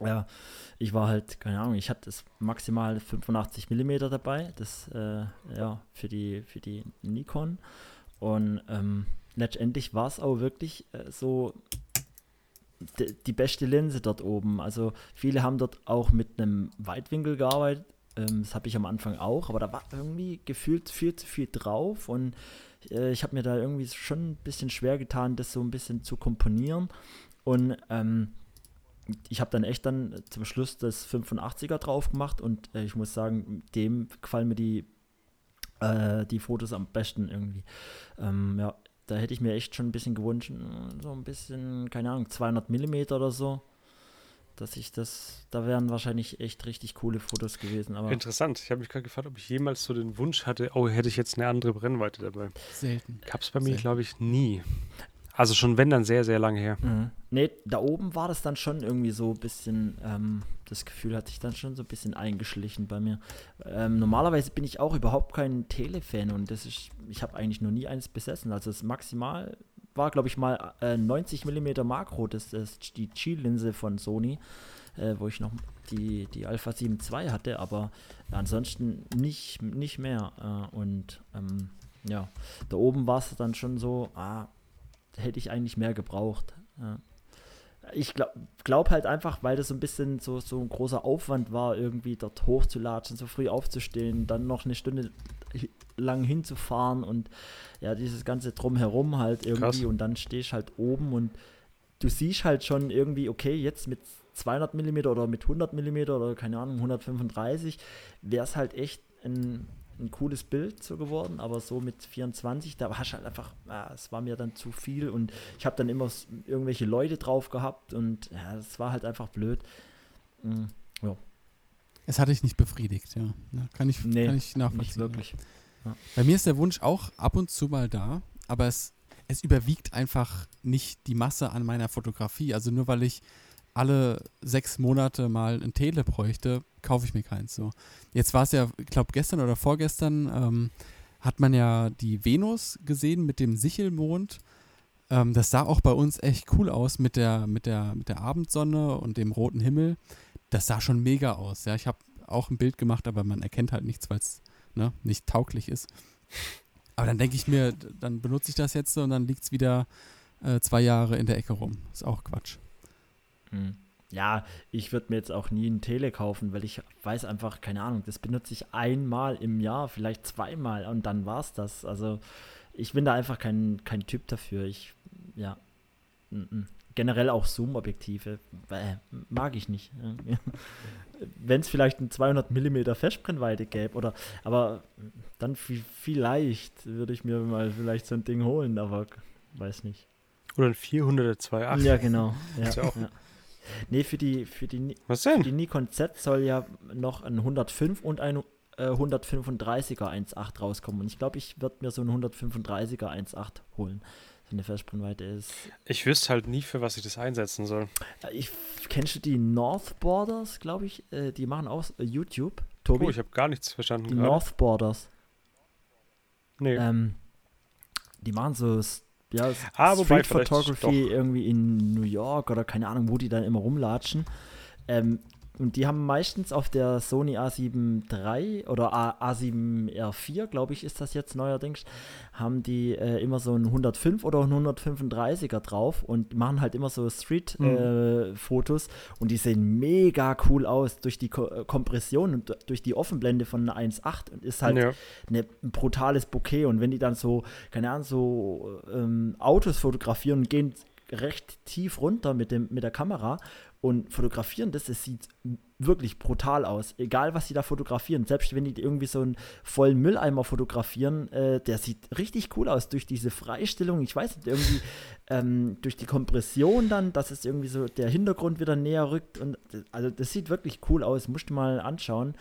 S2: ja, ich war halt, keine Ahnung, ich hatte maximal 85 Millimeter dabei, das, äh, ja, für die, für die Nikon. Und ähm, letztendlich war es auch wirklich äh, so die beste Linse dort oben. Also viele haben dort auch mit einem Weitwinkel gearbeitet. Ähm, das habe ich am Anfang auch, aber da war irgendwie gefühlt viel zu viel drauf und äh, ich habe mir da irgendwie schon ein bisschen schwer getan, das so ein bisschen zu komponieren. Und ähm, ich habe dann echt dann zum Schluss das 85er drauf gemacht und äh, ich muss sagen, dem gefallen mir die, äh, die Fotos am besten irgendwie. Ähm, ja, da hätte ich mir echt schon ein bisschen gewünscht, äh, so ein bisschen, keine Ahnung, 200 Millimeter oder so, dass ich das, da wären wahrscheinlich echt richtig coole Fotos gewesen, aber
S1: Interessant. Ich habe mich gerade gefragt, ob ich jemals so den Wunsch hatte, oh, hätte ich jetzt eine andere Brennweite dabei.
S3: Selten.
S1: Gab es bei mir, glaube ich, nie. Also schon wenn, dann sehr, sehr lange her.
S2: Mhm. Nee, da oben war das dann schon irgendwie so ein bisschen, ähm, das Gefühl hat sich dann schon so ein bisschen eingeschlichen bei mir. Ähm, normalerweise bin ich auch überhaupt kein Telefan und das ist, ich habe eigentlich noch nie eines besessen. Also das maximal war, glaube ich, mal äh, 90 mm Makro, das ist die G-Linse von Sony, äh, wo ich noch die, die Alpha 7 II hatte, aber ansonsten nicht, nicht mehr. Äh, und ähm, ja, da oben war es dann schon so, ah, hätte ich eigentlich mehr gebraucht. Ja. Ich glaube glaub halt einfach, weil das so ein bisschen so, so ein großer Aufwand war, irgendwie dort hochzulatschen, so früh aufzustehen, dann noch eine Stunde lang hinzufahren und ja, dieses ganze Drumherum halt irgendwie
S1: Krass.
S2: und dann stehst halt oben und du siehst halt schon irgendwie, okay, jetzt mit 200 mm oder mit 100 mm oder keine Ahnung, 135 wäre es halt echt ein, ein cooles Bild so geworden, aber so mit 24, da hast du halt einfach, ah, es war mir dann zu viel und ich habe dann immer irgendwelche Leute drauf gehabt und ja, das war halt einfach blöd. Mm, ja.
S3: Es hat dich nicht befriedigt, ja. ja kann, ich,
S2: Nee,
S3: kann ich nachvollziehen.
S2: Nicht wirklich.
S3: Bei mir ist der Wunsch auch ab und zu mal da, aber es, es überwiegt einfach nicht die Masse an meiner Fotografie. Also nur weil ich alle sechs Monate mal ein Tele bräuchte, kaufe ich mir keins so. Jetzt war es ja, ich glaube gestern oder vorgestern, ähm, hat man ja die Venus gesehen mit dem Sichelmond. Ähm, das sah auch bei uns echt cool aus mit der, mit der, mit der Abendsonne und dem roten Himmel. Das sah schon mega aus. Ja, ich habe auch ein Bild gemacht, aber man erkennt halt nichts, weil es ne, nicht tauglich ist. Aber dann denke ich mir, dann benutze ich das jetzt so und dann liegt es wieder äh, zwei Jahre in der Ecke rum. Ist auch Quatsch.
S2: Hm. Ja, ich würde mir jetzt auch nie ein Tele kaufen, weil ich weiß einfach, keine Ahnung, das benutze ich einmal im Jahr, vielleicht zweimal und dann war's das. Also ich bin da einfach kein, kein Typ dafür. Ich, ja. mm, mm. Generell auch Zoom-Objektive, äh, mag ich nicht. Wenn es vielleicht ein 200 mm Festbrennweite gäbe, oder, aber dann vi- vielleicht würde ich mir mal vielleicht so ein Ding holen, aber weiß nicht.
S1: Oder ein 400er 2.8.
S2: Ja, genau. Ja,
S1: Ist ja auch-
S2: ja. Nee, für die, für die,
S1: Was
S2: für
S1: denn?
S2: die Nikon Z soll ja noch ein 105 und ein äh, 135er 1.8 rauskommen. Und ich glaube, ich würde mir so ein 135er 1.8 holen. So eine Festbrennweite ist.
S1: Ich wüsste halt nie, für was ich das einsetzen soll.
S2: Ich, kennst du die North Borders, glaube ich? Äh, die machen auch äh, YouTube. Tobi?
S1: Oh, ich habe gar nichts verstanden.
S2: die
S1: gerade.
S2: North Borders.
S1: Nee.
S2: Ähm, die machen so ja,
S1: Ah,
S2: Street Photography irgendwie in New York oder keine Ahnung, wo die dann immer rumlatschen. Ähm, und die haben meistens auf der Sony A7 III oder A, A7R4, glaube ich, ist das jetzt neuerdings, haben die äh, immer so ein 105 oder ein 135er drauf und machen halt immer so Street-Fotos und die sehen mega cool aus durch die Ko äh, Kompression und durch die Offenblende von einer 1.8 und ist halt
S1: ja.
S2: ne, ein brutales Bouquet. Und wenn die dann so, keine Ahnung, so ähm, Autos fotografieren und gehen recht tief runter mit, dem, mit der Kamera und fotografieren das, es sieht wirklich brutal aus. Egal, was sie da fotografieren. Selbst wenn die irgendwie so einen vollen Mülleimer fotografieren, äh, der sieht richtig cool aus. Durch diese Freistellung, ich weiß nicht, irgendwie ähm, durch die Kompression dann, dass es irgendwie so der Hintergrund wieder näher rückt. Und also das sieht wirklich cool aus. Musst du mal anschauen.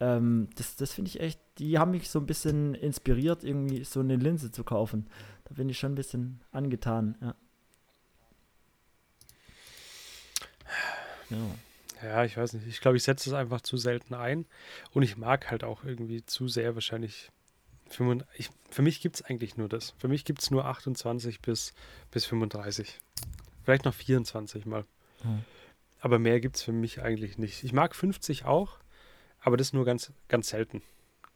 S2: Ähm, das das finde ich echt, die haben mich so ein bisschen inspiriert, irgendwie so eine Linse zu kaufen. Da bin ich schon ein bisschen angetan, ja. Ja.
S1: Ja, ich weiß nicht. Ich glaube, ich setze es einfach zu selten ein. Und ich mag halt auch irgendwie zu sehr wahrscheinlich. 35 Ich, für mich gibt es eigentlich nur das. Für mich gibt es nur 28 bis, bis 35. Vielleicht noch 24 mal.
S2: Hm.
S1: Aber mehr gibt es für mich eigentlich nicht. Ich mag 50 auch, aber das nur ganz, ganz selten.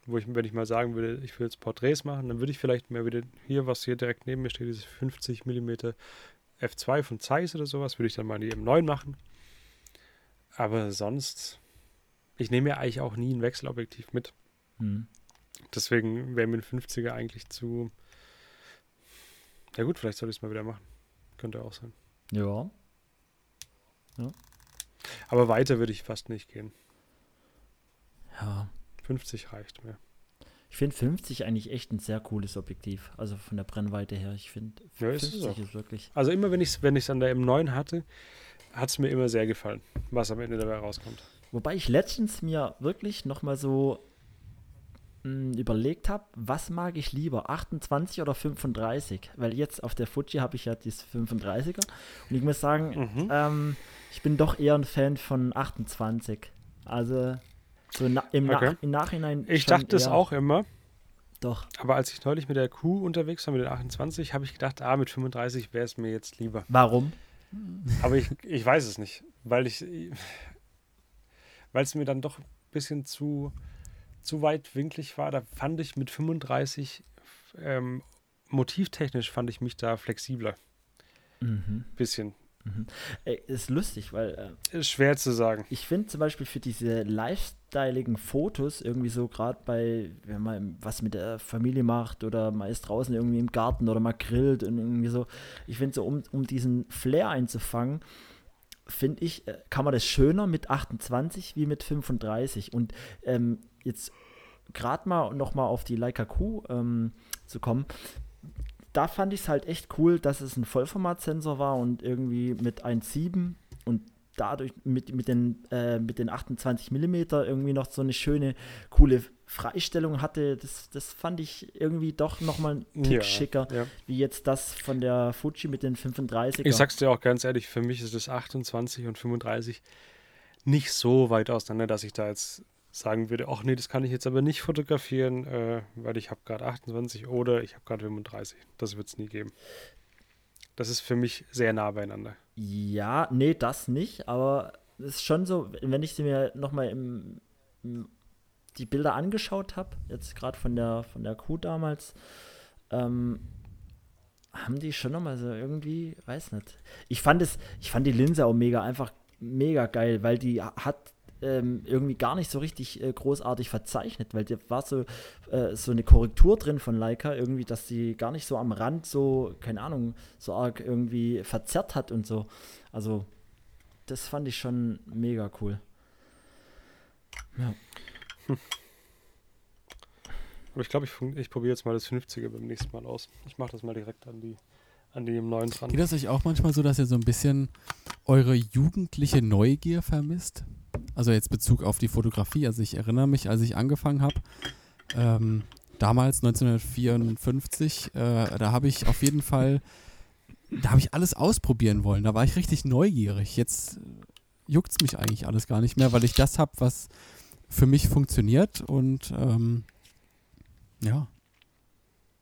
S1: Wo ich, wenn ich mal sagen würde, ich will jetzt Porträts machen, dann würde ich vielleicht mehr wieder hier, was hier direkt neben mir steht, dieses 50 mm F2 von Zeiss oder sowas, würde ich dann mal die M9 machen. Aber sonst, ich nehme ja eigentlich auch nie ein Wechselobjektiv mit.
S2: Hm.
S1: Deswegen wäre mir ein 50er eigentlich zu. Ja gut, vielleicht soll ich es mal wieder machen. Könnte auch sein.
S2: Ja.
S1: Aber weiter würde ich fast nicht gehen.
S2: Ja.
S1: 50 reicht mir.
S2: Ich finde 50 eigentlich echt ein sehr cooles Objektiv. Also von der Brennweite her. Ich finde
S1: Ja, ist es
S2: 50
S1: auch.
S2: ist wirklich.
S1: Also immer wenn ich es wenn ich's an der M9 hatte, hat es mir immer sehr gefallen, was am Ende dabei rauskommt.
S2: Wobei ich letztens mir wirklich nochmal so mh, überlegt habe, was mag ich lieber, 28 oder 35? Weil jetzt auf der Fuji habe ich ja das 35er und ich muss sagen,
S1: Mhm.
S2: ähm, ich bin doch eher ein Fan von 28. Also so na, im,
S1: Okay.
S2: Nach, im Nachhinein.
S1: Ich dachte es auch immer,
S2: Doch.
S1: aber als ich neulich mit der Q unterwegs war, mit den 28, habe ich gedacht, ah, mit 35 wäre es mir jetzt lieber.
S2: Warum?
S1: Aber ich, ich weiß es nicht, weil ich, weil es mir dann doch ein bisschen zu, zu weitwinklig war. Da fand ich mit 35 ähm, motivtechnisch fand ich mich da flexibler.
S2: Mhm.
S1: Bisschen.
S2: Ey, ist lustig, weil äh,
S1: Ist schwer zu sagen.
S2: Ich finde zum Beispiel für diese lifestyleigen Fotos irgendwie so gerade bei, wenn man was mit der Familie macht oder man ist draußen irgendwie im Garten oder man grillt und irgendwie so, ich finde so, um, um diesen Flair einzufangen, finde ich, äh, kann man das schöner mit 28 wie mit 35 und ähm, jetzt gerade mal nochmal auf die Leica Q ähm, zu kommen, da fand ich es halt echt cool, dass es ein Vollformatsensor war und irgendwie mit 1.7 und dadurch mit, mit, den, äh, mit den 28 mm irgendwie noch so eine schöne, coole Freistellung hatte. Das, das fand ich irgendwie doch nochmal ein Tick
S1: Ja,
S2: schicker,
S1: ja.
S2: wie jetzt das von der Fuji mit den 35er.
S1: Ich sag's dir auch ganz ehrlich, für mich ist das 28 und 35 nicht so weit auseinander, dass ich da jetzt sagen würde, ach nee, das kann ich jetzt aber nicht fotografieren, äh, weil ich habe gerade 28 oder ich habe gerade 35. Das wird es nie geben. Das ist für mich sehr nah beieinander.
S2: Ja, nee, das nicht, aber es ist schon so, wenn ich sie mir nochmal im, im, die Bilder angeschaut habe, jetzt gerade von der, von der Kuh damals, ähm, haben die schon nochmal so irgendwie, weiß nicht. Ich fand es, ich fand die Linse auch mega, einfach mega geil, weil die hat ähm, irgendwie gar nicht so richtig äh, großartig verzeichnet, weil da war so, äh, so eine Korrektur drin von Leica, irgendwie, dass die gar nicht so am Rand so, keine Ahnung, so arg irgendwie verzerrt hat und so. Also, das fand ich schon mega cool. Ja.
S1: Aber ich glaube, ich, ich probiere jetzt mal das 50er beim nächsten Mal aus. Ich mache das mal direkt an die an dem neuen dran.
S3: Geht das euch auch manchmal so, dass ihr so ein bisschen eure jugendliche Neugier vermisst? Also jetzt Bezug auf die Fotografie. Also ich erinnere mich, als ich angefangen habe, ähm, damals 1954, äh, da habe ich auf jeden Fall, da habe ich alles ausprobieren wollen. Da war ich richtig neugierig. Jetzt juckt es mich eigentlich alles gar nicht mehr, weil ich das habe, was für mich funktioniert und ähm, ja,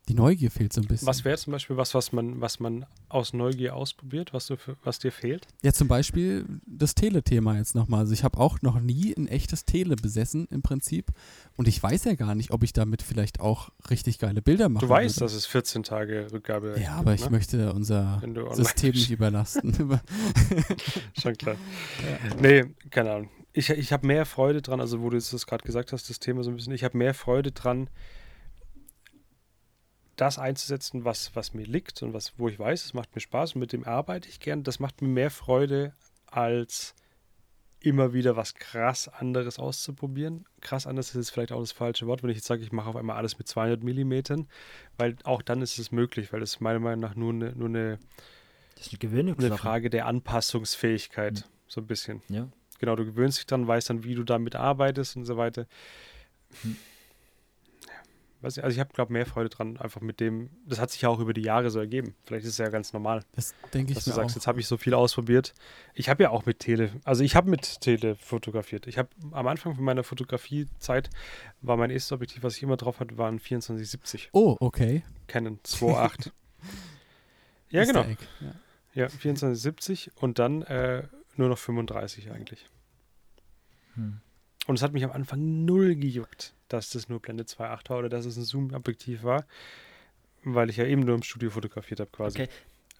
S3: die Neugier fehlt so ein bisschen.
S1: Was wäre zum Beispiel was, was man, was man aus Neugier ausprobiert, was, du was dir fehlt?
S3: Ja, zum Beispiel das Tele-Thema jetzt nochmal. Also ich habe auch noch nie ein echtes Tele besessen im Prinzip. Und ich weiß ja gar nicht, ob ich damit vielleicht auch richtig geile Bilder mache.
S1: Du weißt, dass es 14 Tage Rückgabe
S3: Ja, aber ich
S1: ne?
S3: möchte unser System nicht überlasten.
S1: Schon klar. Nee, keine Ahnung. Ich, ich habe mehr Freude dran, also wo du jetzt das gerade gesagt hast, das Thema so ein bisschen, ich habe mehr Freude dran, das einzusetzen, was, was mir liegt und was, wo ich weiß, es macht mir Spaß und mit dem arbeite ich gern. Das macht mir mehr Freude, als immer wieder was krass anderes auszuprobieren. Krass anders ist jetzt vielleicht auch das falsche Wort, wenn ich jetzt sage, ich mache auf einmal alles mit 200 Millimetern, weil auch dann ist es möglich, weil das meiner Meinung nach nur eine, nur eine,
S2: eine
S1: eine. Frage der Anpassungsfähigkeit, so ein bisschen.
S2: Ja.
S1: Genau, du gewöhnst dich dran, weißt dann, wie du damit arbeitest und so weiter.
S2: Hm.
S1: Weiß nicht, also ich habe, glaube mehr Freude dran, einfach mit dem, das hat sich ja auch über die Jahre so ergeben. Vielleicht ist es ja ganz normal,
S3: Das denke ich
S1: dass du sagst,
S3: auch.
S1: jetzt habe ich so viel ausprobiert. Ich habe ja auch mit Tele, also ich habe mit Tele fotografiert. Ich habe am Anfang von meiner Fotografiezeit war mein erstes Objektiv, was ich immer drauf hatte, war ein 2470
S3: Oh, okay.
S1: Canon 2.8. ja, genau.
S3: Egg. Ja.
S1: Ja, 2470 und dann äh, nur noch 35 eigentlich.
S2: Hm.
S1: Und es hat mich am Anfang null gejuckt, dass das nur Blende 2.8 war oder dass es ein Zoom-Objektiv war, weil ich ja eben nur im Studio fotografiert habe quasi.
S2: Okay.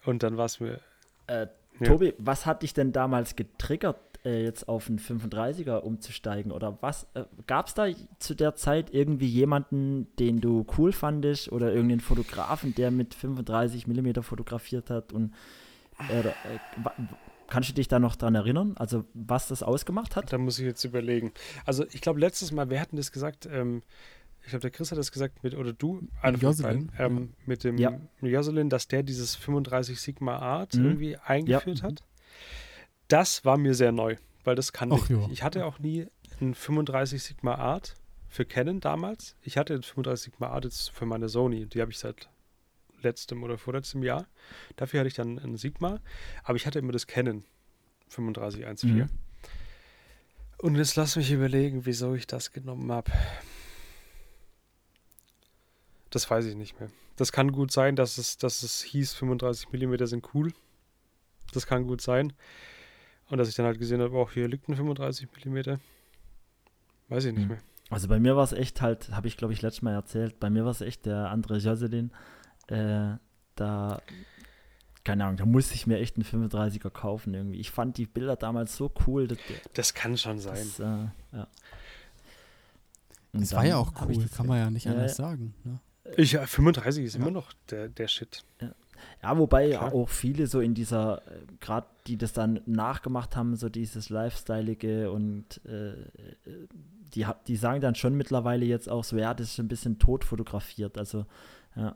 S1: Und dann war es mir,
S2: Äh,
S1: Ja.
S2: Tobi, was hat dich denn damals getriggert, äh, jetzt auf einen 35er umzusteigen? Oder was? Äh, Gab es da zu der Zeit irgendwie jemanden, den du cool fandest oder irgendeinen Fotografen, der mit 35 mm fotografiert hat? Und äh, oder, äh, kannst du dich da noch dran erinnern? Also was das ausgemacht hat?
S1: da muss ich jetzt überlegen. Also ich glaube, letztes Mal, wer hatten das gesagt? Ähm, ich glaube, der Chris hat das gesagt mit, oder du, einer von
S3: Jocelyn,
S1: beiden, ähm, mit dem
S2: Ja.
S1: Jocelyn, dass der dieses 35 Sigma Art
S2: Mhm.
S1: irgendwie eingeführt
S2: Ja.
S1: hat. Das war mir sehr neu, weil das kannte
S3: Ach
S1: ich
S3: ja.
S1: nicht. Ich hatte auch nie ein 35 Sigma Art für Canon damals. Ich hatte ein 35 Sigma Art jetzt für meine Sony. Die habe ich seit letztem oder vorletztem Jahr. Dafür hatte ich dann ein Sigma, aber ich hatte immer das Canon 3514.
S2: Mhm.
S1: Und jetzt lass mich überlegen, wieso ich das genommen habe. Das weiß ich nicht mehr. Das kann gut sein, dass es, dass es hieß, 35 mm sind cool. Das kann gut sein. Und dass ich dann halt gesehen habe, auch hier liegt ein 35 mm. Weiß ich nicht
S2: Mhm.
S1: mehr.
S2: Also bei mir war es echt halt, habe ich glaube ich letztes Mal erzählt, bei mir war es echt der andere Jocelyn. Äh, da, keine Ahnung, da musste ich mir echt einen 35er kaufen irgendwie. Ich fand die Bilder damals so cool. Dass,
S1: Das kann schon sein.
S2: das, äh, ja.
S3: Das war ja auch cool,
S2: das
S3: kann man ja nicht
S2: Ja,
S3: anders
S2: ja.
S3: sagen. Ne?
S1: Ich, ja, 35 ist
S3: Ja.
S1: immer noch der, der Shit.
S2: Ja, wobei
S1: Klar.
S2: auch viele so in dieser, gerade die das dann nachgemacht haben, so dieses Lifestyleige und äh, äh, die, die sagen dann schon mittlerweile jetzt auch so, ja, das ist ein bisschen tot fotografiert. Also, ja,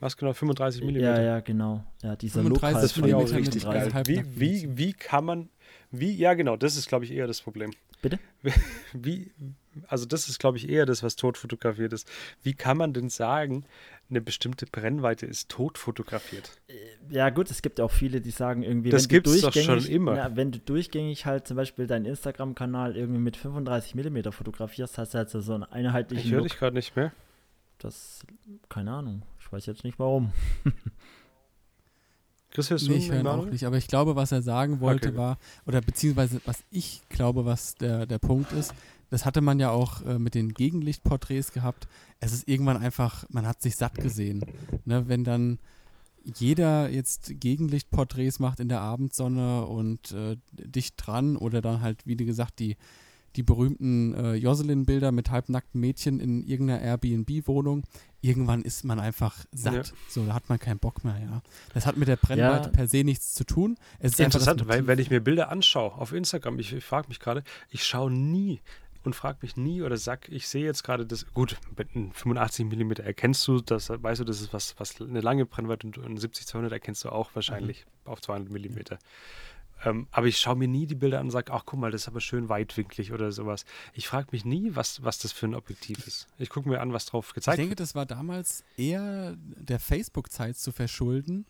S1: Was genau, 35 mm?
S2: Ja, ja, genau. Ja, dieser
S3: 35
S2: Look
S1: ich
S3: Millimeter mit
S1: richtig geil. Wie, wie, wie kann man, wie, ja genau, das ist, glaube ich, eher das Problem.
S2: Bitte?
S1: Wie, also das ist, glaube ich, eher das, was tot fotografiert ist. Wie kann man denn sagen, eine bestimmte Brennweite ist tot fotografiert?
S2: Ja, gut, es gibt ja auch viele, die sagen irgendwie,
S1: Das
S2: wenn du
S1: doch
S2: durchgängig,
S1: schon immer.
S2: Ja, wenn du durchgängig halt zum Beispiel deinen Instagram-Kanal irgendwie mit 35 mm fotografierst, hast du halt so einen
S1: Ich
S2: einheitlichen
S1: höre
S2: Look.
S1: dich gerade nicht mehr.
S2: Das, keine Ahnung. Ich weiß jetzt nicht warum.
S1: Chris, hörst du
S3: Nee, ich höre ihn auch nicht. Aber ich glaube, was er sagen wollte
S1: Okay.
S3: war, oder beziehungsweise was ich glaube, was der, der Punkt ist, das hatte man ja auch äh, mit den Gegenlichtporträts gehabt. Es ist irgendwann einfach, man hat sich satt gesehen. Ne, wenn dann jeder jetzt Gegenlichtporträts macht in der Abendsonne und äh, dicht dran oder dann halt, wie gesagt, die, die berühmten äh, Jocelyn-Bilder mit halbnackten Mädchen in irgendeiner Airbnb-Wohnung. Irgendwann ist man einfach satt.
S1: Ja.
S3: So, da hat man keinen Bock mehr, ja. Das hat mit der Brennweite
S2: Ja.
S3: per se nichts zu tun. Es ist
S1: Interessant, weil wenn ich mir Bilder anschaue auf Instagram, ich, ich frage mich gerade, ich schaue nie und frage mich nie oder sag, ich sehe jetzt gerade das, gut, mit einem 85 mm erkennst du, das weißt du, das ist was, was eine lange Brennweite und ein 70-200 erkennst du auch wahrscheinlich auf 200 mm. Ähm, aber ich schaue mir nie die Bilder an und sage, ach guck mal, das ist aber schön weitwinklig oder sowas. Ich frage mich nie, was, was das für ein Objektiv ist. Ich gucke mir an, was drauf
S3: Ich
S1: gezeigt
S3: denke,
S1: wird.
S3: das war damals eher der Facebook-Zeit zu verschulden,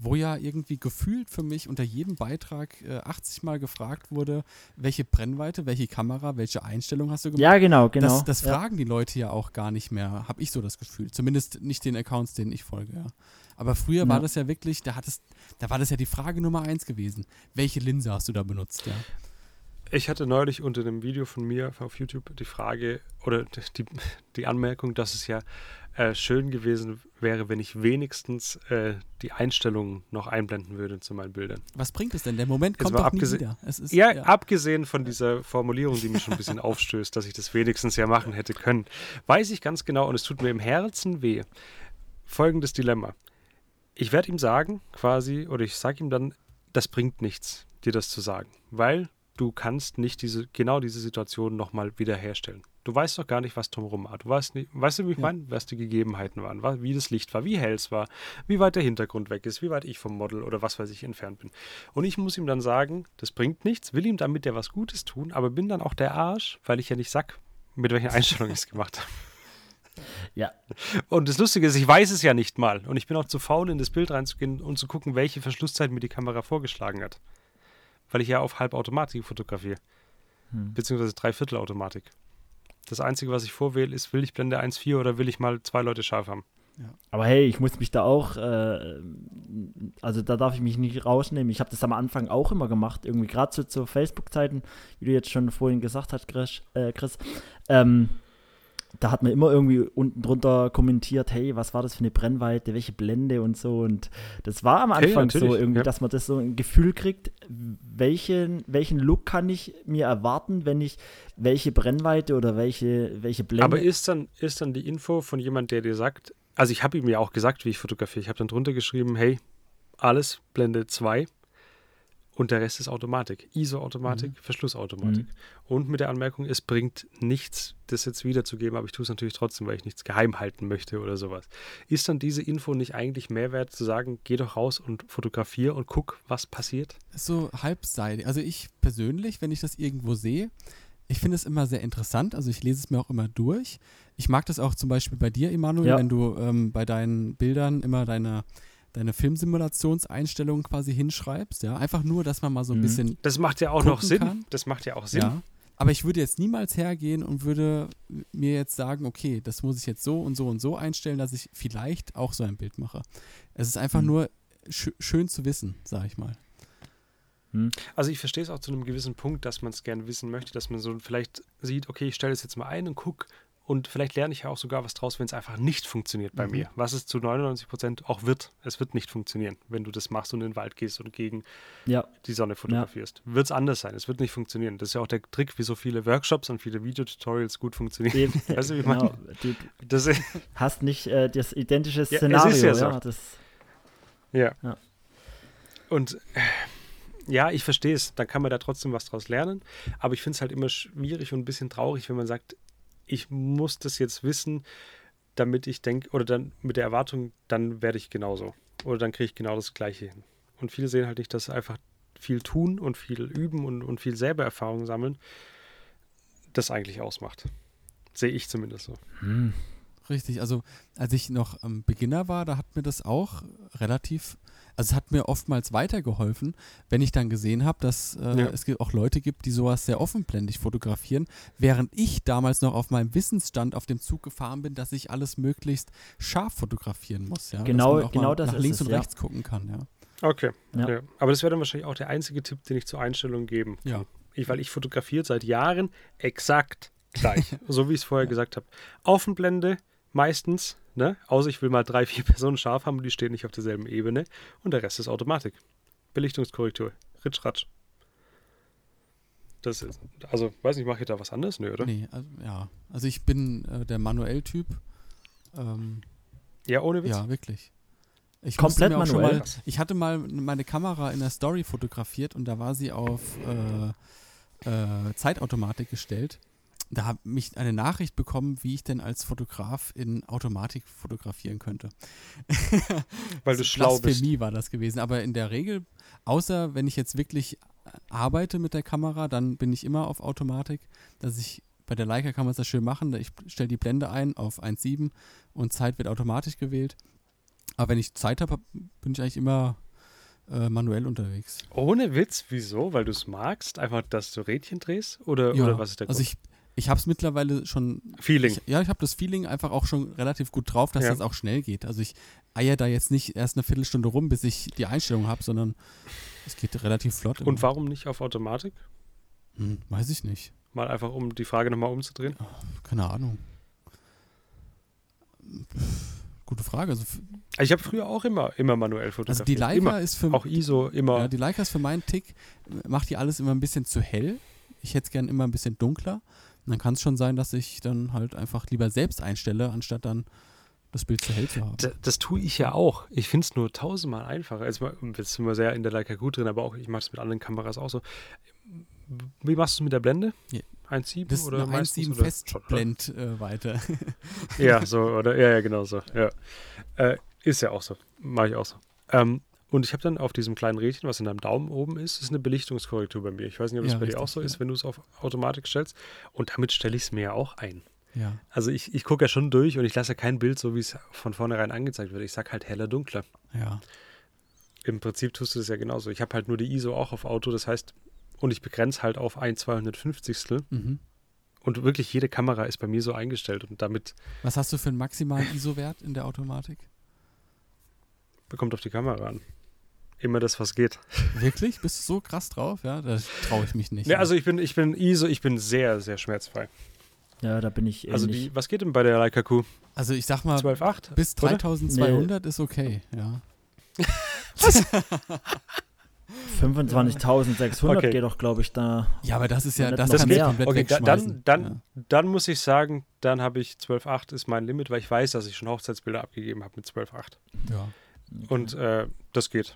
S3: wo ja irgendwie gefühlt für mich unter jedem Beitrag äh, 80 Mal gefragt wurde, welche Brennweite, welche Kamera, welche Einstellung hast du gemacht.
S2: Ja, genau, genau.
S3: Das, das
S2: ja.
S3: fragen die Leute ja auch gar nicht mehr, habe ich so das Gefühl. Zumindest nicht den Accounts, denen ich folge, ja. Aber früher war
S2: Ja.
S3: das ja wirklich, da, hat es, da war das ja die Frage Nummer eins gewesen. Welche Linse hast du da benutzt, ja?
S1: Ich hatte neulich unter einem Video von mir auf YouTube die Frage oder die, die Anmerkung, dass es ja äh, schön gewesen wäre, wenn ich wenigstens äh, die Einstellungen noch einblenden würde zu meinen Bildern.
S3: Was bringt es denn? Der Moment kommt doch nie wieder. Es ist,
S1: Ja, abgesehen von dieser Formulierung, die mich schon ein bisschen aufstößt, dass ich das wenigstens ja machen hätte können, weiß ich ganz genau und es tut mir im Herzen weh. Folgendes Dilemma. Ich werde ihm sagen, quasi, oder ich sage ihm dann, das bringt nichts, dir das zu sagen, weil du kannst nicht diese, genau diese Situation nochmal wiederherstellen. Du weißt doch gar nicht, was drumherum war. Du weißt, nicht, weißt du, wie ich
S3: Ja.
S1: meine? Was die Gegebenheiten waren, wa- wie das Licht war, wie hell es war, wie weit der Hintergrund weg ist, wie weit ich vom Model oder was weiß ich entfernt bin. Und ich muss ihm dann sagen, das bringt nichts, will ihm damit ja was Gutes tun, aber bin dann auch der Arsch, weil ich ja nicht sag, mit welcher Einstellung ich es gemacht habe.
S2: Ja,
S1: Und das Lustige ist, ich weiß es ja nicht mal. Und ich bin auch zu faul, in das Bild reinzugehen und zu gucken, welche Verschlusszeit mir die Kamera vorgeschlagen hat. Weil ich ja auf Halbautomatik fotografiere.
S2: Hm.
S1: Beziehungsweise Dreiviertelautomatik. Das Einzige, was ich vorwähle, ist, will ich Blende 1.4 oder will ich mal zwei Leute scharf haben?
S2: aber hey, ich muss mich da auch, äh, also da darf ich mich nicht rausnehmen. Ich habe das am Anfang auch immer gemacht, irgendwie gerade zu, zu Facebook-Zeiten, wie du jetzt schon vorhin gesagt hast, Chris. Äh, Chris ähm, da hat man immer irgendwie unten drunter kommentiert, hey, was war das für eine Brennweite, welche Blende und so. Und das war am
S1: Hey,
S2: Anfang so
S1: natürlich,
S2: irgendwie,
S1: ja.
S2: dass man das so ein Gefühl kriegt, welchen, welchen Look kann ich mir erwarten, wenn ich welche Brennweite oder welche, welche Blende.
S1: Aber ist dann, ist dann die Info von jemand, der dir sagt, also ich habe ihm ja auch gesagt, wie ich fotografiere. Ich habe dann drunter geschrieben, hey, alles Blende 2 und der Rest ist Automatik. ISO-Automatik, Verschlussautomatik. Und mit der Anmerkung, es bringt nichts, das jetzt wiederzugeben, aber ich tue es natürlich trotzdem, weil ich nichts geheim halten möchte oder sowas. Ist dann diese Info nicht eigentlich Mehrwert zu sagen, geh doch raus und fotografier und guck, was passiert?
S3: so halbseitig. Also ich persönlich, wenn ich das irgendwo sehe, ich finde es immer sehr interessant. Also ich lese es mir auch immer durch. Ich mag das auch zum Beispiel bei dir, Emanuel,
S2: Ja.
S3: wenn du ähm, bei deinen Bildern immer deine, deine Filmsimulationseinstellungen quasi hinschreibst. Ja, einfach nur, dass man mal so ein
S2: Mhm.
S3: bisschen
S1: Das macht ja auch noch Sinn.
S3: kann.
S1: Das macht ja auch Sinn.
S3: Ja. Aber ich würde jetzt niemals hergehen und würde mir jetzt sagen, okay, das muss ich jetzt so und so und so einstellen, dass ich vielleicht auch so ein Bild mache. Es ist einfach
S2: Mhm.
S3: nur sch schön zu wissen, sage ich mal.
S1: Also ich verstehe es auch zu einem gewissen Punkt, dass man es gerne wissen möchte, dass man so vielleicht sieht, okay, ich stelle es jetzt mal ein und gucke und vielleicht lerne ich ja auch sogar was draus, wenn es einfach nicht funktioniert bei
S3: Mhm.
S1: mir. Was es zu 99 Prozent auch wird. Es wird nicht funktionieren, wenn du das machst und in den Wald gehst und gegen
S2: ja,
S1: die Sonne fotografierst. Wird es anders sein. Es wird nicht funktionieren. Das ist ja auch der Trick, wie so viele Workshops und viele Videotutorials gut funktionieren.
S2: eben,
S1: Weißt du, wie ich
S2: genau.
S1: meine?
S2: Du
S1: Das ist,
S2: hast nicht äh, das identische
S1: es ist
S2: Szenario.
S1: ja
S2: Ja,
S1: so.
S2: Das,
S1: Ja.
S2: Ja.
S1: Und äh, ja, ich verstehe es. Dann kann man da trotzdem was draus lernen. Aber ich finde es halt immer schwierig und ein bisschen traurig, wenn man sagt, ich muss das jetzt wissen, damit ich denke, oder dann mit der Erwartung, dann werde ich genauso. Oder dann kriege ich genau das Gleiche hin. Und viele sehen halt nicht, dass einfach viel tun und viel üben und, und viel selber Erfahrung sammeln, das eigentlich ausmacht. Sehe ich zumindest so.
S2: Hm.
S3: Richtig, also als ich noch ähm, Beginner war, da hat mir das auch relativ, also es hat mir oftmals weitergeholfen, wenn ich dann gesehen habe, dass äh,
S1: Ja.
S3: es auch Leute gibt, die sowas sehr offenblendig fotografieren, während ich damals noch auf meinem Wissensstand auf dem Zug gefahren bin, dass ich alles möglichst scharf fotografieren muss. Ja?
S2: Genau-
S3: dass man auch
S2: genau
S3: mal
S2: das
S3: nach
S2: ist
S3: links
S2: es,
S3: und
S2: ja.
S3: rechts gucken kann. Ja.
S1: Okay.
S2: Ja.
S1: Ja. Aber das wäre dann wahrscheinlich auch der einzige Tipp, den ich zur Einstellung geben kann.
S3: Ja.
S1: Ich, weil ich fotografiere seit Jahren exakt gleich. so wie ich es vorher gesagt habe. Offenblende meistens, ne? Außer ich will mal drei, vier Personen scharf haben und die stehen nicht auf derselben Ebene. Und der Rest ist Automatik. Belichtungskorrektur. Ritsch, ratsch. Das ist, also, weiß nicht, mache ich da was anderes? Nö, oder?
S3: Nee, also, ja. Also ich bin äh, der Manuell-Typ. Ähm,
S1: Ja, ohne Witz.
S3: Ja, wirklich. Ich
S2: Komplett manuell?
S3: Mal, ich hatte mal meine Kamera in der Story fotografiert und da war sie auf äh, äh, Zeitautomatik gestellt. Da habe ich eine Nachricht bekommen, wie ich denn als Fotograf in Automatik fotografieren könnte.
S1: Weil du schlau bist.
S3: Blasphemie war das gewesen. Aber in der Regel, außer wenn ich jetzt wirklich arbeite mit der Kamera, dann bin ich immer auf Automatik. Dass ich bei der Leica kann man es ja schön machen. Ich stelle die Blende ein auf 1.7 und Zeit wird automatisch gewählt. Aber wenn ich Zeit habe, bin ich eigentlich immer äh, manuell unterwegs.
S1: Ohne Witz, wieso? Weil du es magst? Einfach, dass du Rädchen drehst? Oder,
S3: Ja,
S1: oder was ist der Grund?
S3: Also ich, ich habe es mittlerweile schon.
S1: Feeling.
S3: Ich, ja, ich habe das Feeling einfach auch schon relativ gut drauf, dass
S1: Ja.
S3: das auch schnell geht. Also ich eier da jetzt nicht erst eine Viertelstunde rum, bis ich die Einstellung habe, sondern es geht relativ flott.
S1: Und
S3: immer.
S1: warum nicht auf Automatik?
S3: Hm, weiß ich nicht.
S1: Mal einfach, um die Frage nochmal umzudrehen.
S3: Keine Ahnung. Gute Frage. Also,
S1: Ich habe früher auch immer, immer manuell
S3: also
S1: fotografiert.
S3: die Leica
S1: immer.
S3: ist für
S1: Auch ISO, immer.
S3: Ja, die Leica ist für meinen Tick, macht die alles immer ein bisschen zu hell. Ich hätte es gern immer ein bisschen dunkler. Dann kann es schon sein, dass ich dann halt einfach lieber selbst einstelle, anstatt dann das Bild zu hell zu haben.
S1: D das tue ich ja auch. Ich finde es nur tausendmal einfacher. Jetzt, mal- jetzt sind wir sehr in der Leica gut drin, aber auch ich mache es mit anderen Kameras auch so. Wie machst du es mit der Blende?
S3: Ja.
S1: 1,7
S3: Das ist
S1: oder
S3: eine
S1: meistens?
S3: 1,7
S1: oder-
S3: Festblend äh, weiter.
S1: Ja, so, oder? Ja, ja, genau so. Ja. Äh, ist ja auch so. Mache ich auch so. Ähm, und ich habe dann auf diesem kleinen Rädchen, was in deinem Daumen oben ist, ist eine Belichtungskorrektur bei mir. Ich weiß nicht, ob das
S3: Ja,
S1: bei dir
S3: richtig,
S1: auch so
S3: ja.
S1: ist, wenn du es auf Automatik stellst. Und damit stelle ich es mir ja auch ein.
S3: ja.
S1: Also ich, ich gucke ja schon durch und ich lasse ja kein Bild so, wie es von vornherein angezeigt wird. Ich sage halt heller, dunkler.
S3: Ja.
S1: Im Prinzip tust du das ja genauso. Ich habe halt nur die ISO auch auf Auto, das heißt, und ich begrenze halt auf ein 250.
S3: Mhm.
S1: Und wirklich jede Kamera ist bei mir so eingestellt und damit
S3: Was hast du für einen maximalen ISO-Wert in der Automatik?
S1: bekommt auf die Kamera an. Immer das, was geht.
S3: Wirklich? Bist du so krass drauf? Ja, da traue ich mich nicht.
S1: Ja, also ich bin, ich bin ISO, ich bin sehr, sehr schmerzfrei.
S2: Ja, da bin ich ähnlich.
S1: Also die, was geht denn bei der Leica Q?
S3: also ich sag mal,
S1: 12,8?
S3: bis
S1: oder?
S3: 3200 ist okay, ja.
S2: 25.600
S1: Okay.
S2: geht doch, glaube ich, da.
S3: Ja, aber das ist ja, das kann ich
S2: mehr.
S3: komplett
S1: Okay, dann, dann,
S3: ja.
S1: dann muss ich sagen, dann habe ich 12,8 ist mein Limit, weil ich weiß, dass ich schon Hochzeitsbilder abgegeben habe mit 12,8.
S3: ja.
S1: Und äh, das geht.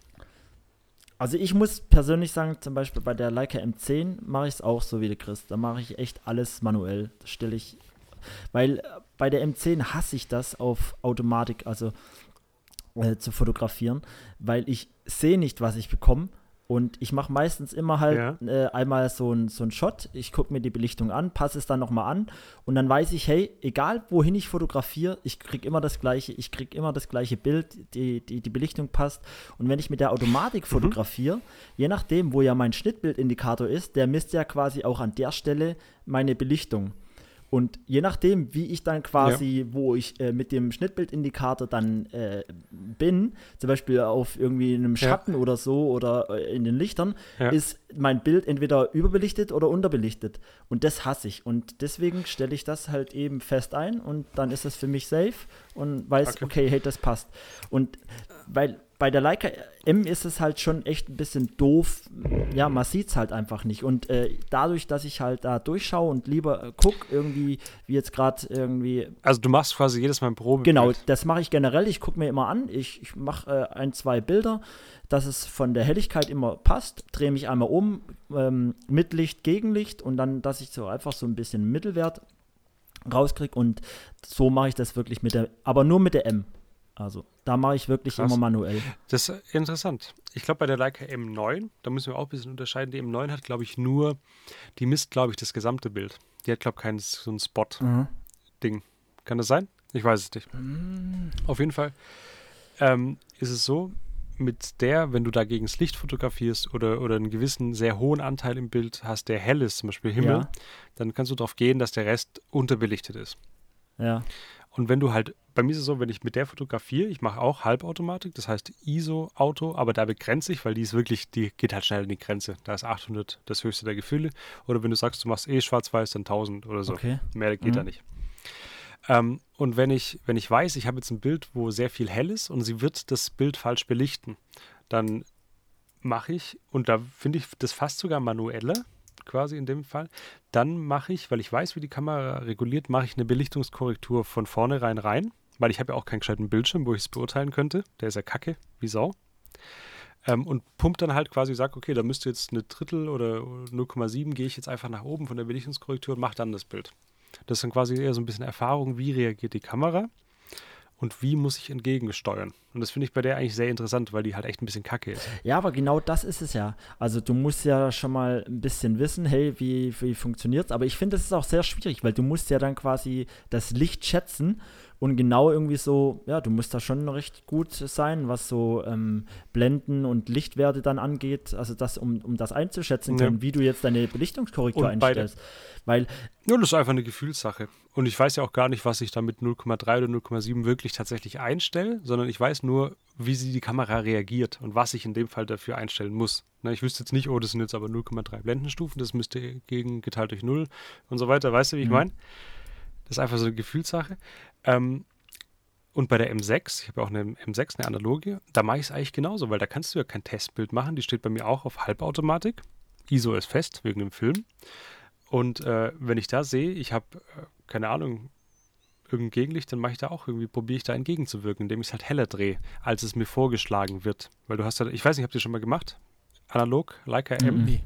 S2: Also ich muss persönlich sagen, zum Beispiel bei der Leica M10 mache ich es auch so wie der Chris. Da mache ich echt alles manuell. Das stelle ich, weil bei der M10 hasse ich das auf Automatik, also äh, zu fotografieren, weil ich sehe nicht, was ich bekomme. Und ich mache meistens immer halt äh, einmal so ein, so ein Shot. Ich gucke mir die Belichtung an, passe es dann nochmal an und dann weiß ich, hey, egal wohin ich fotografiere, ich kriege immer das gleiche, ich kriege immer das gleiche Bild, die, die, die Belichtung passt. Und wenn ich mit der Automatik fotografiere, je nachdem, wo ja mein Schnittbildindikator ist, der misst ja quasi auch an der Stelle meine Belichtung. Und je nachdem, wie ich dann quasi, wo ich äh, mit dem Schnittbildindikator dann äh, bin, zum Beispiel auf irgendwie einem
S1: Ja.
S2: Schatten oder so oder äh, in den Lichtern,
S1: Ja.
S2: ist mein Bild entweder überbelichtet oder unterbelichtet. Und das hasse ich. Und deswegen stelle ich das halt eben fest ein und dann ist es für mich safe und weiß,
S1: Okay.
S2: okay, hey, das passt. Und weil bei der Leica M ist es halt schon echt ein bisschen doof. Ja, man sieht es halt einfach nicht. Und äh, dadurch, dass ich halt da durchschaue und lieber äh, gucke, irgendwie, wie jetzt gerade irgendwie
S1: Also du machst quasi jedes Mal ein Probe.
S2: Genau, das mache ich generell. Ich gucke mir immer an. Ich, ich mache äh, ein, zwei Bilder, dass es von der Helligkeit immer passt. Drehe mich einmal um, ähm, mit Licht, Gegenlicht und dann, dass ich so einfach so ein bisschen Mittelwert rauskriege. Und so mache ich das wirklich mit der, aber nur mit der M. Also da mache ich wirklich
S1: Krass.
S2: immer manuell.
S1: Das ist interessant. Ich glaube, bei der Leica M9, da müssen wir auch ein bisschen unterscheiden. Die M9 hat, glaube ich, nur, die misst, glaube ich, das gesamte Bild. Die hat, glaube ich, keinen so ein Spot-Ding. Kann das sein? Ich weiß es nicht. Auf jeden Fall ähm, ist es so, mit der, wenn du dagegen das Licht fotografierst oder, oder einen gewissen sehr hohen Anteil im Bild hast, der hell ist, zum Beispiel Himmel,
S2: Ja.
S1: dann kannst du darauf gehen, dass der Rest unterbelichtet ist.
S2: Ja.
S1: Und wenn du halt, bei mir ist es so, wenn ich mit der fotografiere, ich mache auch Halbautomatik, das heißt ISO-Auto, aber da begrenze ich, weil die ist wirklich, die geht halt schnell in die Grenze. Da ist 800 das höchste der Gefühle. Oder wenn du sagst, du machst eh schwarz-weiß, dann 1000 oder so.
S2: Okay.
S1: Mehr geht
S2: Mhm.
S1: da nicht. Ähm, und wenn ich, wenn ich weiß, ich habe jetzt ein Bild, wo sehr viel hell ist und sie wird das Bild falsch belichten, dann mache ich, und da finde ich das fast sogar manueller, quasi in dem Fall, dann mache ich, weil ich weiß, wie die Kamera reguliert, mache ich eine Belichtungskorrektur von vornherein rein, weil ich habe ja auch keinen gescheiten Bildschirm, wo ich es beurteilen könnte. Der ist ja kacke, wie Sau. Ähm, und pumpt dann halt quasi, sagt, okay, da müsste jetzt eine Drittel oder 0,7 gehe ich jetzt einfach nach oben von der Belichtungskorrektur und mache dann das Bild. Das dann quasi eher so ein bisschen Erfahrung, wie reagiert die Kamera und wie muss ich entgegensteuern. Und das finde ich bei der eigentlich sehr interessant, weil die halt echt ein bisschen kacke ist.
S2: Ja, aber genau das ist es ja. Also du musst ja schon mal ein bisschen wissen, hey, wie, wie funktioniert es. Aber ich finde, es ist auch sehr schwierig, weil du musst ja dann quasi das Licht schätzen und genau irgendwie so, ja, du musst da schon recht gut sein, was so ähm, Blenden und Lichtwerte dann angeht. Also das, um, um das einzuschätzen
S1: Ja.
S2: können, wie du jetzt deine Belichtungskorrektur
S1: Und
S2: einstellst. Weil,
S1: Nur das ist einfach eine Gefühlssache. Und ich weiß ja auch gar nicht, was ich da mit 0,3 oder 0,7 wirklich tatsächlich einstelle, sondern ich weiß nur, wie sie die Kamera reagiert und was ich in dem Fall dafür einstellen muss. Ne, ich wüsste jetzt nicht, oh, das sind jetzt aber 0,3 Blendenstufen, das müsste gegen geteilt durch 0 und so weiter. Weißt du, wie ich
S2: Mhm.
S1: meine? Das ist einfach so eine Gefühlssache. Ähm, und bei der M6, ich habe ja auch eine M6, eine analoge, da mache ich es eigentlich genauso, weil da kannst du ja kein Testbild machen. Die steht bei mir auch auf Halbautomatik. ISO ist fest wegen dem Film. Und äh, wenn ich da sehe, ich habe, äh, keine Ahnung, irgendein Gegenlicht, dann mache ich da auch irgendwie, probiere ich da entgegenzuwirken, indem ich es halt heller drehe, als es mir vorgeschlagen wird. Weil du hast ja, ich weiß nicht, habt ihr schon mal gemacht? Analog, Leica M.
S3: Nee.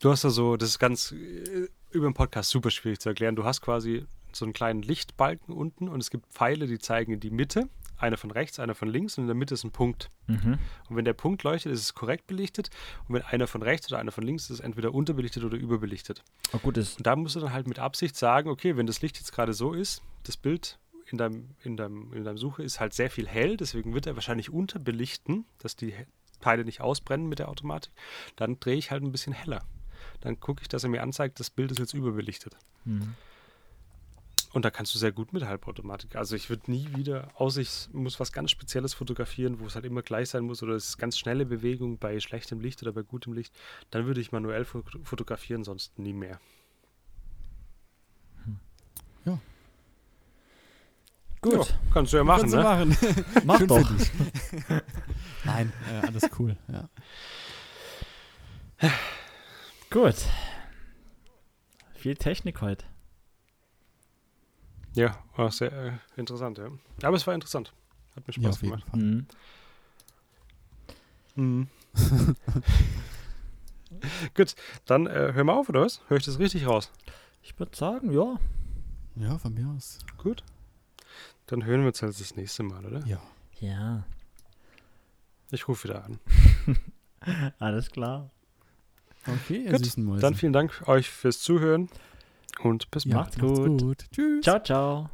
S1: Du hast da so, das ist ganz äh, über den Podcast super schwierig zu erklären. Du hast quasi so einen kleinen Lichtbalken unten und es gibt Pfeile, die zeigen in die Mitte. Einer von rechts, einer von links und in der Mitte ist ein Punkt.
S2: mhm.
S1: Und wenn der Punkt leuchtet, ist es korrekt belichtet. Und wenn einer von rechts oder einer von links ist, ist es entweder unterbelichtet oder überbelichtet.
S2: Oh, gut, das,
S1: Und da musst du dann halt mit Absicht sagen, okay, wenn das Licht jetzt gerade so ist, das Bild in deinem, in, deinem, in deinem Suche ist halt sehr viel hell, deswegen wird er wahrscheinlich unterbelichten, dass die Teile nicht ausbrennen mit der Automatik, dann drehe ich halt ein bisschen heller. Dann gucke ich, dass er mir anzeigt, das Bild ist jetzt überbelichtet.
S2: mhm.
S1: Und da kannst du sehr gut mit Halbautomatik. Also ich würde nie wieder, außer ich muss was ganz Spezielles fotografieren, wo es halt immer gleich sein muss oder es ist ganz schnelle Bewegung bei schlechtem Licht oder bei gutem Licht, dann würde ich manuell fo- fotografieren, sonst nie mehr.
S2: gut,
S1: Ja, kannst du ja machen,
S3: Kannst du
S1: ne?
S3: machen.
S2: mach
S3: Schön
S2: doch.
S3: Nein, äh, alles cool. Ja.
S2: Gut. Viel Technik heute.
S1: Ja, war sehr äh, interessant, ja. Aber es war interessant. Hat mir
S3: ja,
S1: Spaß
S3: auf jeden
S1: gemacht.
S3: Fall.
S2: Mhm.
S1: Mhm. Gut, dann äh, hör mal auf, oder was? Hör ich das richtig raus?
S2: Ich würde sagen, ja.
S3: Ja, von mir aus.
S1: Gut. Dann hören wir uns halt das nächste Mal, oder?
S3: Ja.
S2: Ja,
S1: Ich rufe wieder an.
S2: alles klar.
S3: Okay, ihr
S1: Gut,
S3: süßen Mäuse.
S1: Dann vielen Dank euch fürs Zuhören und bis
S3: ja,
S1: bald.
S2: Macht's gut.
S3: gut. Tschüss.
S2: Ciao, ciao.